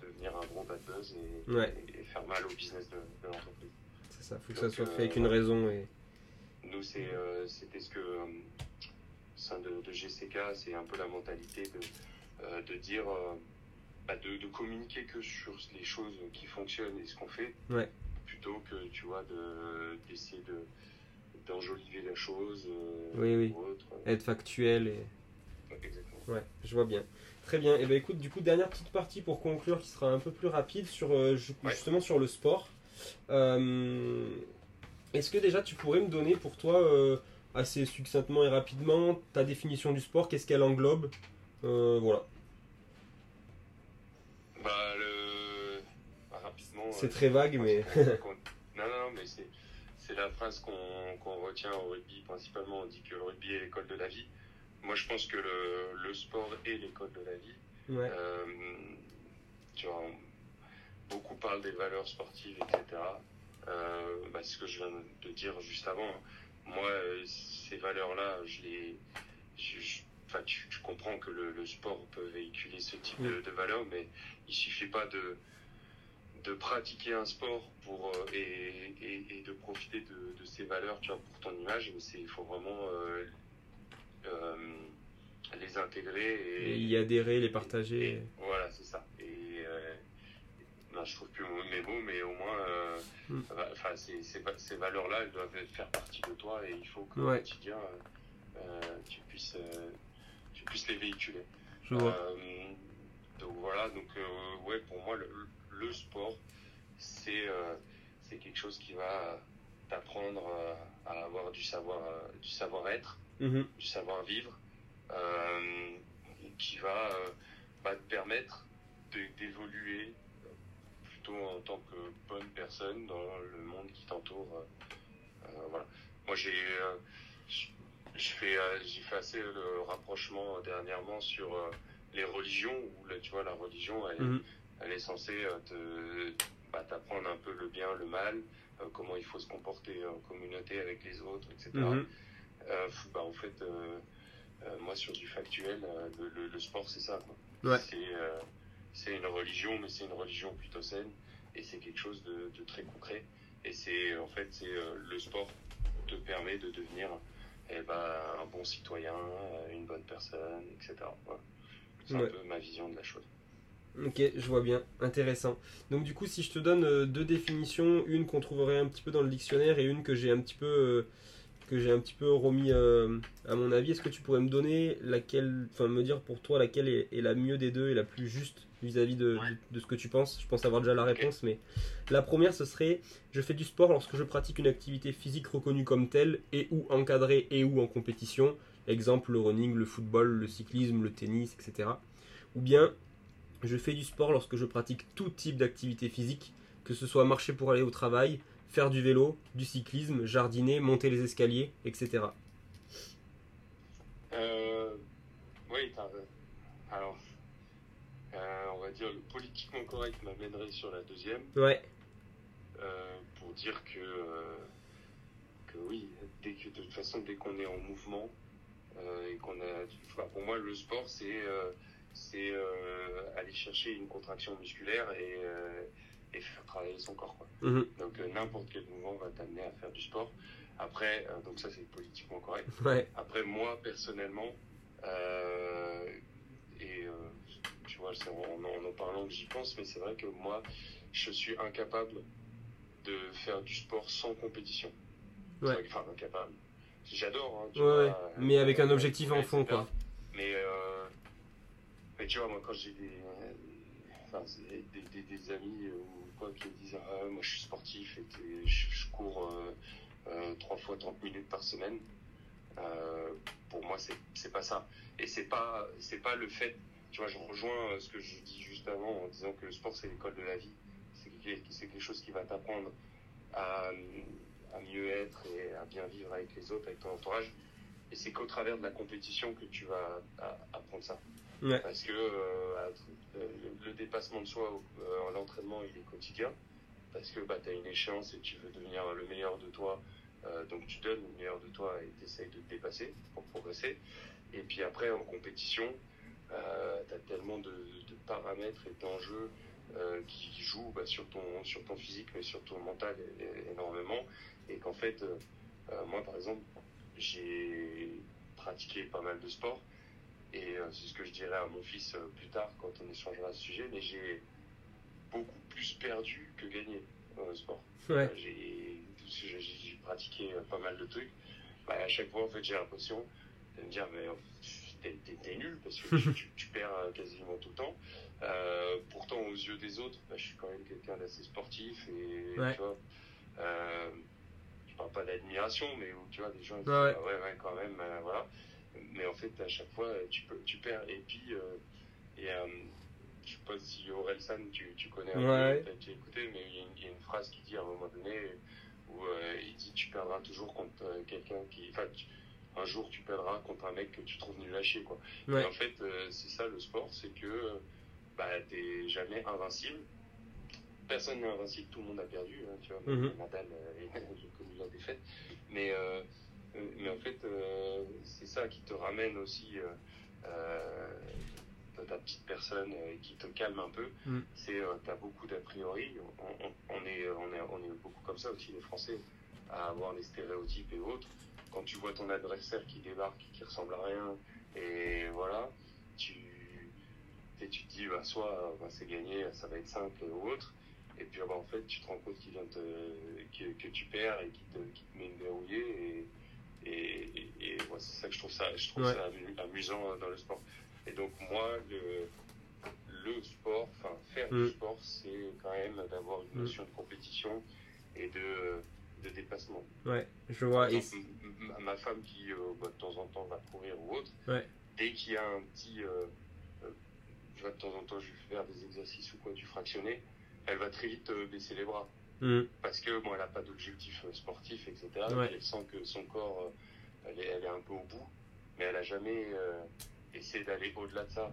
devenir un gros bad buzz et, faire mal au business de, l'entreprise. C'est ça, il faut que ça soit fait avec une raison. Et... Nous, c'était ce que, au sein de, GCK, c'est un peu la mentalité de, de dire, bah, de, de, communiquer que sur les choses qui fonctionnent et ce qu'on fait. Ouais. plutôt que tu vois d'essayer de, d'enjoliver la chose euh, oui oui. être factuel et exactement. Ouais je vois bien. Très bien. Et eh ben écoute du coup dernière petite partie pour conclure qui sera un peu plus rapide sur euh, justement sur le sport. Euh, est-ce que déjà tu pourrais me donner pour toi assez succinctement et rapidement ta définition du sport? Qu'est-ce qu'elle englobe? Voilà C'est très vague, mais. non, non, mais c'est la phrase qu'on retient au rugby. Principalement, on dit que le rugby est l'école de la vie. Moi, je pense que le, le sport est l'école de la vie. Euh, tu vois, beaucoup parlent des valeurs sportives, etc. Euh, bah, c'est ce que je viens de dire juste avant. Moi, ces valeurs-là, je les. enfin, tu, comprends que le, sport peut véhiculer ce type de, de valeurs, mais il suffit pas de de pratiquer un sport pour euh, et, et, de profiter de, de, ces valeurs tu vois, pour ton image mais il faut vraiment euh, euh, les intégrer et, y adhérer les partager voilà c'est ça et ben, je trouve plus mes mots mais au moins hmm. enfin ces, ces, valeurs là elles doivent faire partie de toi et il faut qu'au quotidien tu puisses tu puisses les véhiculer. Je vois. donc voilà, donc ouais, pour moi, le, le sport, c'est c'est quelque chose qui va t'apprendre à avoir du savoir du savoir-être, Mhm. du savoir-vivre, qui va bah, te permettre d'évoluer plutôt en tant que bonne personne dans le monde qui t'entoure. euh, euh, voilà. Moi, j'ai euh, euh, fait assez le rapprochement dernièrement sur euh, les religions, où là, tu vois, la religion, elle, Mhm. Elle est censée euh, te, bah, t'apprendre un peu le bien, le mal, euh, comment il faut se comporter en communauté avec les autres, etc. Mhm. Euh, bah, en fait, euh, moi, sur du factuel, le, le- le sport, c'est ça. quoi. Ouais. C'est, c'est une religion, mais c'est une religion plutôt saine, et c'est quelque chose de, de très concret. Et c'est, en fait, c'est le sport te permet de devenir eh ben, un bon citoyen, une bonne personne, etc. Voilà. C'est Ouais. un peu ma vision de la chose. Ok, je vois bien, intéressant. Donc du coup, si je te donne euh, deux définitions, une qu'on trouverait un petit peu dans le dictionnaire et une que j'ai un petit peu euh, que j'ai un petit peu remis euh, à mon avis, est-ce que tu pourrais me donner laquelle, enfin me dire pour toi laquelle est, est la mieux des deux et la plus juste vis-à-vis de, Ouais. de, de ce que tu penses? Je pense avoir déjà la réponse, mais la première ce serait je fais du sport lorsque je pratique une activité physique reconnue comme telle et ou encadrée et ou en compétition. Exemple le running, le football, le cyclisme, le tennis, etc. Ou bien je fais du sport lorsque je pratique tout type d'activité physique, que ce soit marcher pour aller au travail, faire du vélo, du cyclisme, jardiner, monter les escaliers, etc. Euh, oui, alors, euh, on va dire le politiquement correct m'amènerait sur la deuxième. Ouais, Euh, pour dire que, euh, que oui, dès que, de toute façon, dès qu'on est en mouvement et qu'on a, enfin, pour moi, le sport, c'est c'est euh, aller chercher une contraction musculaire et, euh, et faire travailler son corps. Quoi. Mhm. Donc euh, n'importe quel mouvement va t'amener à faire du sport. Après, donc ça c'est politiquement correct. ouais, Après, moi, personnellement, et tu vois, c'est en, en en parlant que j'y pense, mais c'est vrai que moi, je suis incapable de faire du sport sans compétition. Ouais. Enfin, incapable. J'adore, hein, Ouais, ouais. Mais avec un objectif en fond, quoi. Mais, tu vois, moi, quand j'ai des, euh, amis euh, ou quoi qui me disent ah, moi je suis sportif et que je, cours euh, trois fois 30 minutes par semaine, pour moi, c'est pas ça. Et c'est pas, pas le fait, tu vois, je rejoins ce que je dis juste avant en disant que le sport c'est l'école de la vie. C'est quelque, chose qui va t'apprendre à, mieux être et à bien vivre avec les autres, avec ton entourage. Et c'est qu'au travers de la compétition que tu vas apprendre ça. Parce que euh, le, le dépassement de soi, euh, l'entraînement, il est quotidien. Parce que bah, tu as une échéance et tu veux devenir le meilleur de toi. euh, donc tu donnes le meilleur de toi et tu essayes de te dépasser pour progresser. Et puis après, en compétition, tu as tellement de, paramètres et d'enjeux euh, qui jouent bah, sur, ton, sur ton physique, mais sur ton mental énormément. Et qu'en fait, euh, euh, moi par exemple, j'ai pratiqué pas mal de sport. Et euh, c'est ce que je dirais à mon fils euh, plus tard quand on échangera ce sujet, mais j'ai beaucoup plus perdu que gagné dans le sport. ouais, Euh, J'ai pratiqué euh, pas mal de trucs. Bah, à chaque fois, en fait, j'ai l'impression de me dire, mais euh, t'es- nul parce que tu, tu- tu perds euh, quasiment tout le temps. Euh, pourtant, aux yeux des autres, bah, je suis quand même quelqu'un d'assez sportif et Ouais. tu vois. Euh, je parle pas d'admiration, mais tu vois, des gens ils disent, Ouais, ouais. Ouais, ouais, quand même, euh, voilà. Mais en fait, à chaque fois, euh, tu, peux, tu perds. Et puis, euh, et, euh, je sais pas si Aurel San, tu, tu connais un Ouais. peu, t'as déjà écouté, mais il y, a une- il y a une phrase qui dit à un moment donné où euh, il dit Tu perdras toujours contre euh, quelqu'un qui. Enfin, un jour, tu perdras contre un mec que tu trouves nul à chier, quoi. Ouais. Et en fait, euh, c'est ça le sport, c'est que bah, t'es jamais invincible. Personne n'est invincible, tout le monde a perdu, hein, tu vois. même Mhm. Nadal, euh, il a défaite. Mais, mais en fait, euh, c'est ça qui te ramène aussi euh, euh, dans ta petite personne euh, et qui te calme un peu. Mhm. C'est euh, t'as beaucoup d'a priori. On, on- on est, on, est, on est beaucoup comme ça aussi, les Français, à avoir des stéréotypes et autres. Quand tu vois ton adversaire qui débarque, qui ressemble à rien, et voilà, tu, et tu te dis, bah, soit euh, bah, c'est gagné, ça va être simple ou autre. Et puis bah, en fait, tu te rends compte qu'il vient te, que, que tu perds et qu'il te, te met une verrouillée. Et, et, c'est ça que je trouve ça, je trouve ça amusant dans le sport. Et donc moi, le, le sport, enfin faire du mm. sport, c'est quand même d'avoir une mm. notion de compétition et de, de dépassement. Ouais, je vois. ma, femme qui euh, bah, de temps en temps va courir ou autre, dès qu'il y a un petit, euh, euh, de temps en temps je vais faire des exercices ou quoi du fractionné, elle va très vite baisser les bras. Mm. Parce que bon, elle n'a pas d'objectif sportif, etc. Elle sent que son corps, elle est, elle, est, un peu au bout, mais elle n'a jamais essayé d'aller au-delà de ça.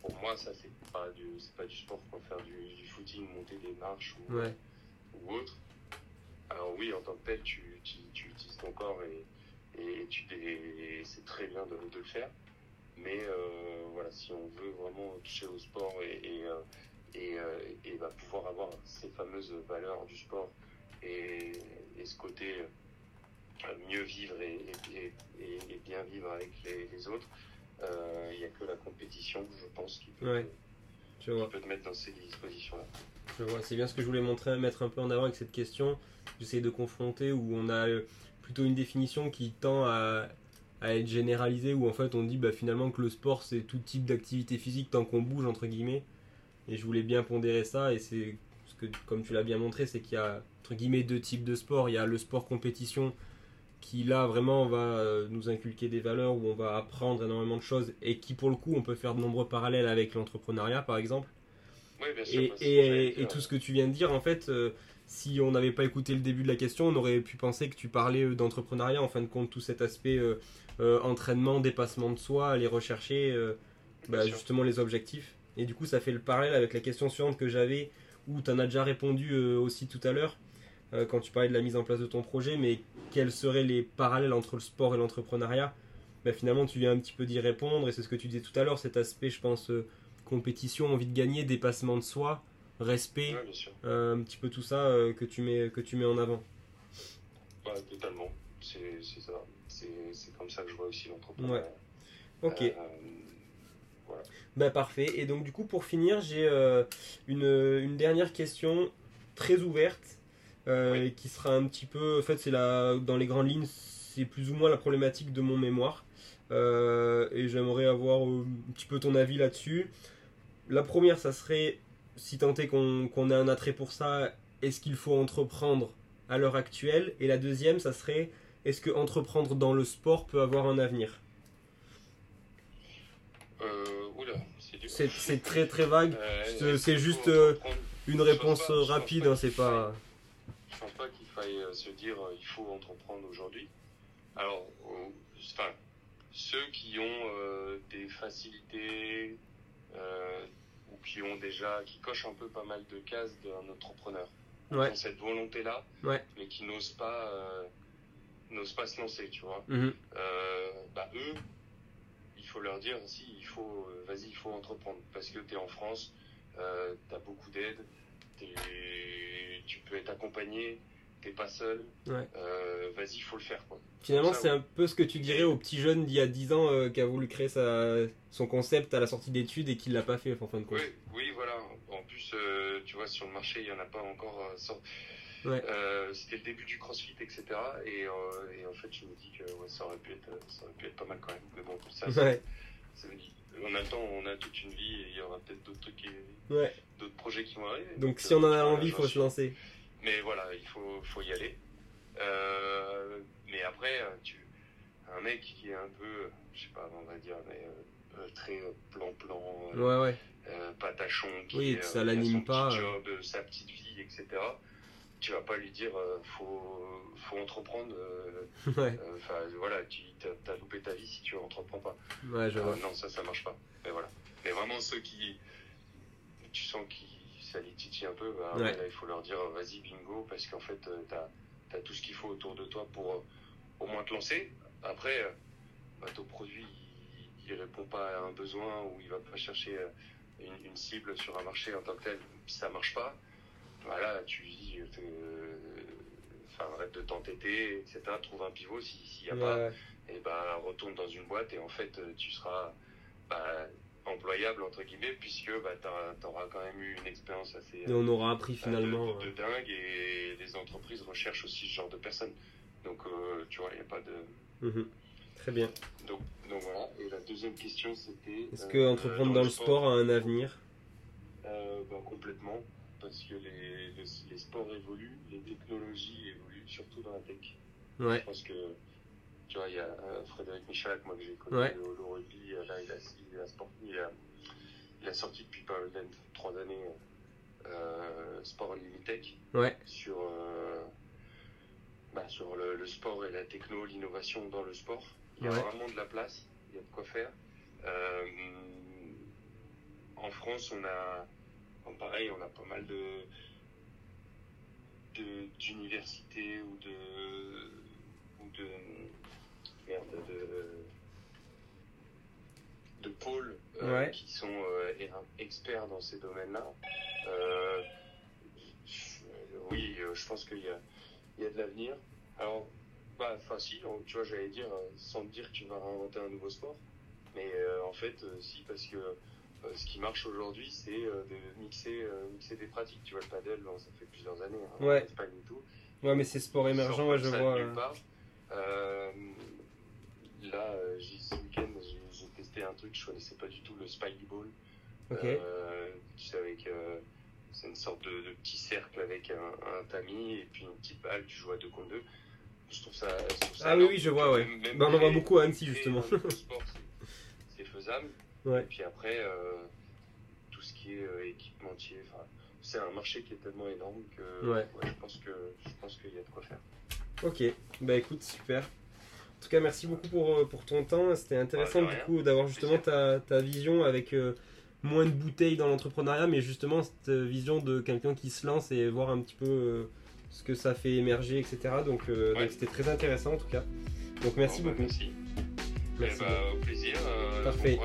pour moi, ça, c'est pas du, pas du sport, quoi. Faire du, footing, monter des marches ou, ou autre. Alors oui, en tant que tel, tu, tu, utilises ton corps et, et, tu, c'est très bien de, de, le faire. Mais euh, voilà, si on veut vraiment toucher au sport et, et, euh, euh, et bah, pouvoir avoir ces fameuses valeurs du sport et, ce côté mieux vivre et, bien vivre avec les, autres, il n'y a que la compétition, je pense, qui peut, qui peut te mettre dans ces dispositions-là. Je vois, c'est bien ce que je voulais montrer, mettre un peu en avant avec cette question j'essaie de confronter, où on a euh, plutôt une définition qui tend à, être généralisée, où en fait on dit bah, finalement que le sport c'est tout type d'activité physique tant qu'on bouge, entre guillemets. Et je voulais bien pondérer ça, et c'est ce que, comme tu l'as bien montré, c'est qu'il y a entre guillemets deux types de sport. Il y a le sport compétition qui là vraiment va euh, nous inculquer des valeurs où on va apprendre énormément de choses et qui pour le coup on peut faire de nombreux parallèles avec l'entrepreneuriat par exemple. Oui, bien sûr, et, et, tout ce que tu viens de dire en fait euh, si on n'avait pas écouté le début de la question, on aurait pu penser que tu parlais euh, d'entrepreneuriat, en fin de compte, tout cet aspect euh, entraînement, dépassement de soi, aller rechercher bah, justement les objectifs. Et du coup, ça fait le parallèle avec la question suivante que j'avais, où tu en as déjà répondu aussi tout à l'heure, quand tu parlais de la mise en place de ton projet, mais quels seraient les parallèles entre le sport et l'entrepreneuriat? Bah, Finalement, tu viens un petit peu d'y répondre, et c'est ce que tu disais tout à l'heure, cet aspect, je pense, compétition, envie de gagner, dépassement de soi respect, euh, un petit peu tout ça euh, que, tu mets, que tu mets en avant. totalement, c'est ça. C'est comme ça que je vois aussi l'entrepreneuriat. Ouais. Ok. Euh. Bah, parfait. Et donc du coup pour finir j'ai une, une, dernière question très ouverte qui sera un petit peu, en fait c'est dans les grandes lignes c'est plus ou moins la problématique de mon mémoire et j'aimerais avoir un petit peu ton avis là-dessus. La première ça serait si tant est qu'on ait un attrait pour ça, est-ce qu'il faut entreprendre à l'heure actuelle? Et la deuxième, ça serait, est-ce que entreprendre dans le sport peut avoir un avenir euh, c'est très très vague. Euh, c'est juste euh, une réponse rapide, hein, c'est pas. Je pense pas qu'il faille se dire il faut entreprendre aujourd'hui. Alors, enfin, ceux qui ont des facilités, qui ont déjà, qui cochent un peu pas mal de cases d'un entrepreneur. Ouais. cette volonté-là, ouais. mais qui n'osent pas, euh, n'osent pas se lancer, tu vois. Mhm. Euh, bah, eux, faut leur dire, si, il faut, euh, vas-y, il faut entreprendre. Parce que tu es en France, tu as beaucoup d'aide, tu peux être accompagné, t'es pas seul, euh, vas-y, il faut le faire. Quoi. Finalement, c'est un peu ce que tu dirais au petit jeune d'il y a 10 ans euh, qui a voulu créer sa, son concept à la sortie d'études et qui l'a pas fait en fin de compte. Oui, oui voilà. En plus, euh, tu vois, sur le marché, il y en a pas encore. C'était le début du CrossFit, etc. Et, en fait, je me dis que ça, aurait pu être, ça aurait pu être pas mal quand même. Mais bon, pour ça, on a le temps, on a toute une vie et il y aura peut-être d'autres trucs, d'autres projets qui vont arriver. Donc, si on en a envie, il faut se lancer. Mais voilà, il faut, faut y aller. Euh, mais après, tu, un mec qui est un peu, je sais pas, on va dire, mais euh, très plan-plan, euh, ouais, patachon, qui oui, ça l'anime pas. job, sa petite vie, etc. Tu vas pas lui dire, faut, faut entreprendre. Enfin, voilà, tu as, loupé ta vie si tu entreprends pas. Ouais, je vois. Non, ça, ça marche pas. Mais voilà. Mais vraiment ceux qui, tu sens qu'ils ça les titille un peu, bah, il faut leur dire vas-y bingo parce qu'en fait euh, tu as, tout ce qu'il faut autour de toi pour euh, au moins te lancer. Après, euh, bah, ton produit il, ne répond pas à un besoin ou il va pas chercher une, cible sur un marché en tant que tel, ça marche pas. Voilà, tu dis enfin, arrête de t'entêter, etc. Trouve un pivot s'il n'y a pas, et ben retourne dans une boîte et en fait tu seras bah, employable entre guillemets puisque bah, tu auras quand même eu une expérience assez et on aura appris finalement de, dingue et les entreprises recherchent aussi ce genre de personnes Donc, euh, tu vois, il n'y a pas de. Mhm. Très bien. Donc, donc voilà. Et la deuxième question, c'était. Est-ce euh, que entreprendre dans le sport a un avenir? Euh, ben, Complètement. Parce que les, les, les sports évoluent, les technologies évoluent, surtout dans la tech. Ouais. Je pense que, tu vois, il y a euh, Frédéric Michalak, moi que j'ai connu Ouais. au, rugby, euh, là, il a, il a, sport- il a, il a sorti depuis pas mal d'années, trois années, euh, Sport Unlimited Ouais. sur, euh, bah, sur le, le sport et la techno, l'innovation dans le sport. Il y a vraiment de la place, il y a de quoi faire. Euh, en France, on a, pareil, on a pas mal de d'universités ou de ou de merde de de pôles euh, Ouais. qui sont euh, er- experts dans ces domaines-là. Euh, oui, je pense qu'il y a, il y a de l'avenir. Alors, bah, enfin si, tu vois, j'allais dire, sans te dire que tu vas réinventer un nouveau sport, mais en fait, si, parce que euh, ce qui marche aujourd'hui, c'est euh, de mixer, euh, mixer des pratiques. Tu vois, le paddle, bon, ça fait plusieurs années, hein, Ouais. et tout. Ouais, mais c'est sport émergent, ouais, je vois. là, ce week-end, j'ai testé un truc, je connaissais pas du tout, le spike ball. Ok. Euh, tu sais, avec. c'est une sorte de, de petit cercle avec un, un tamis et puis une petite balle, tu joues à deux contre deux. Je trouve ça. je trouve ça Ah oui, oui, je vois, ouais. Même- même Bah, on en voit beaucoup à Annecy, justement. c'est faisable. Ouais. Et puis après, euh, tout ce qui est euh, équipementier, c'est un marché qui est tellement énorme que Ouais. je pense que je pense qu'il y a de quoi faire. Ok, bah écoute, super. En tout cas, merci beaucoup pour, euh, pour ton temps. C'était intéressant Ouais, du coup d'avoir justement ta, ta vision avec euh, moins de bouteilles dans l'entrepreneuriat, mais justement cette vision de quelqu'un qui se lance et voir un petit peu euh, ce que ça fait émerger, etc. Donc euh, c'était très intéressant en tout cas. Donc merci Bon, bah, beaucoup. Merci. Merci Eh bah, au plaisir. Parfait. Bon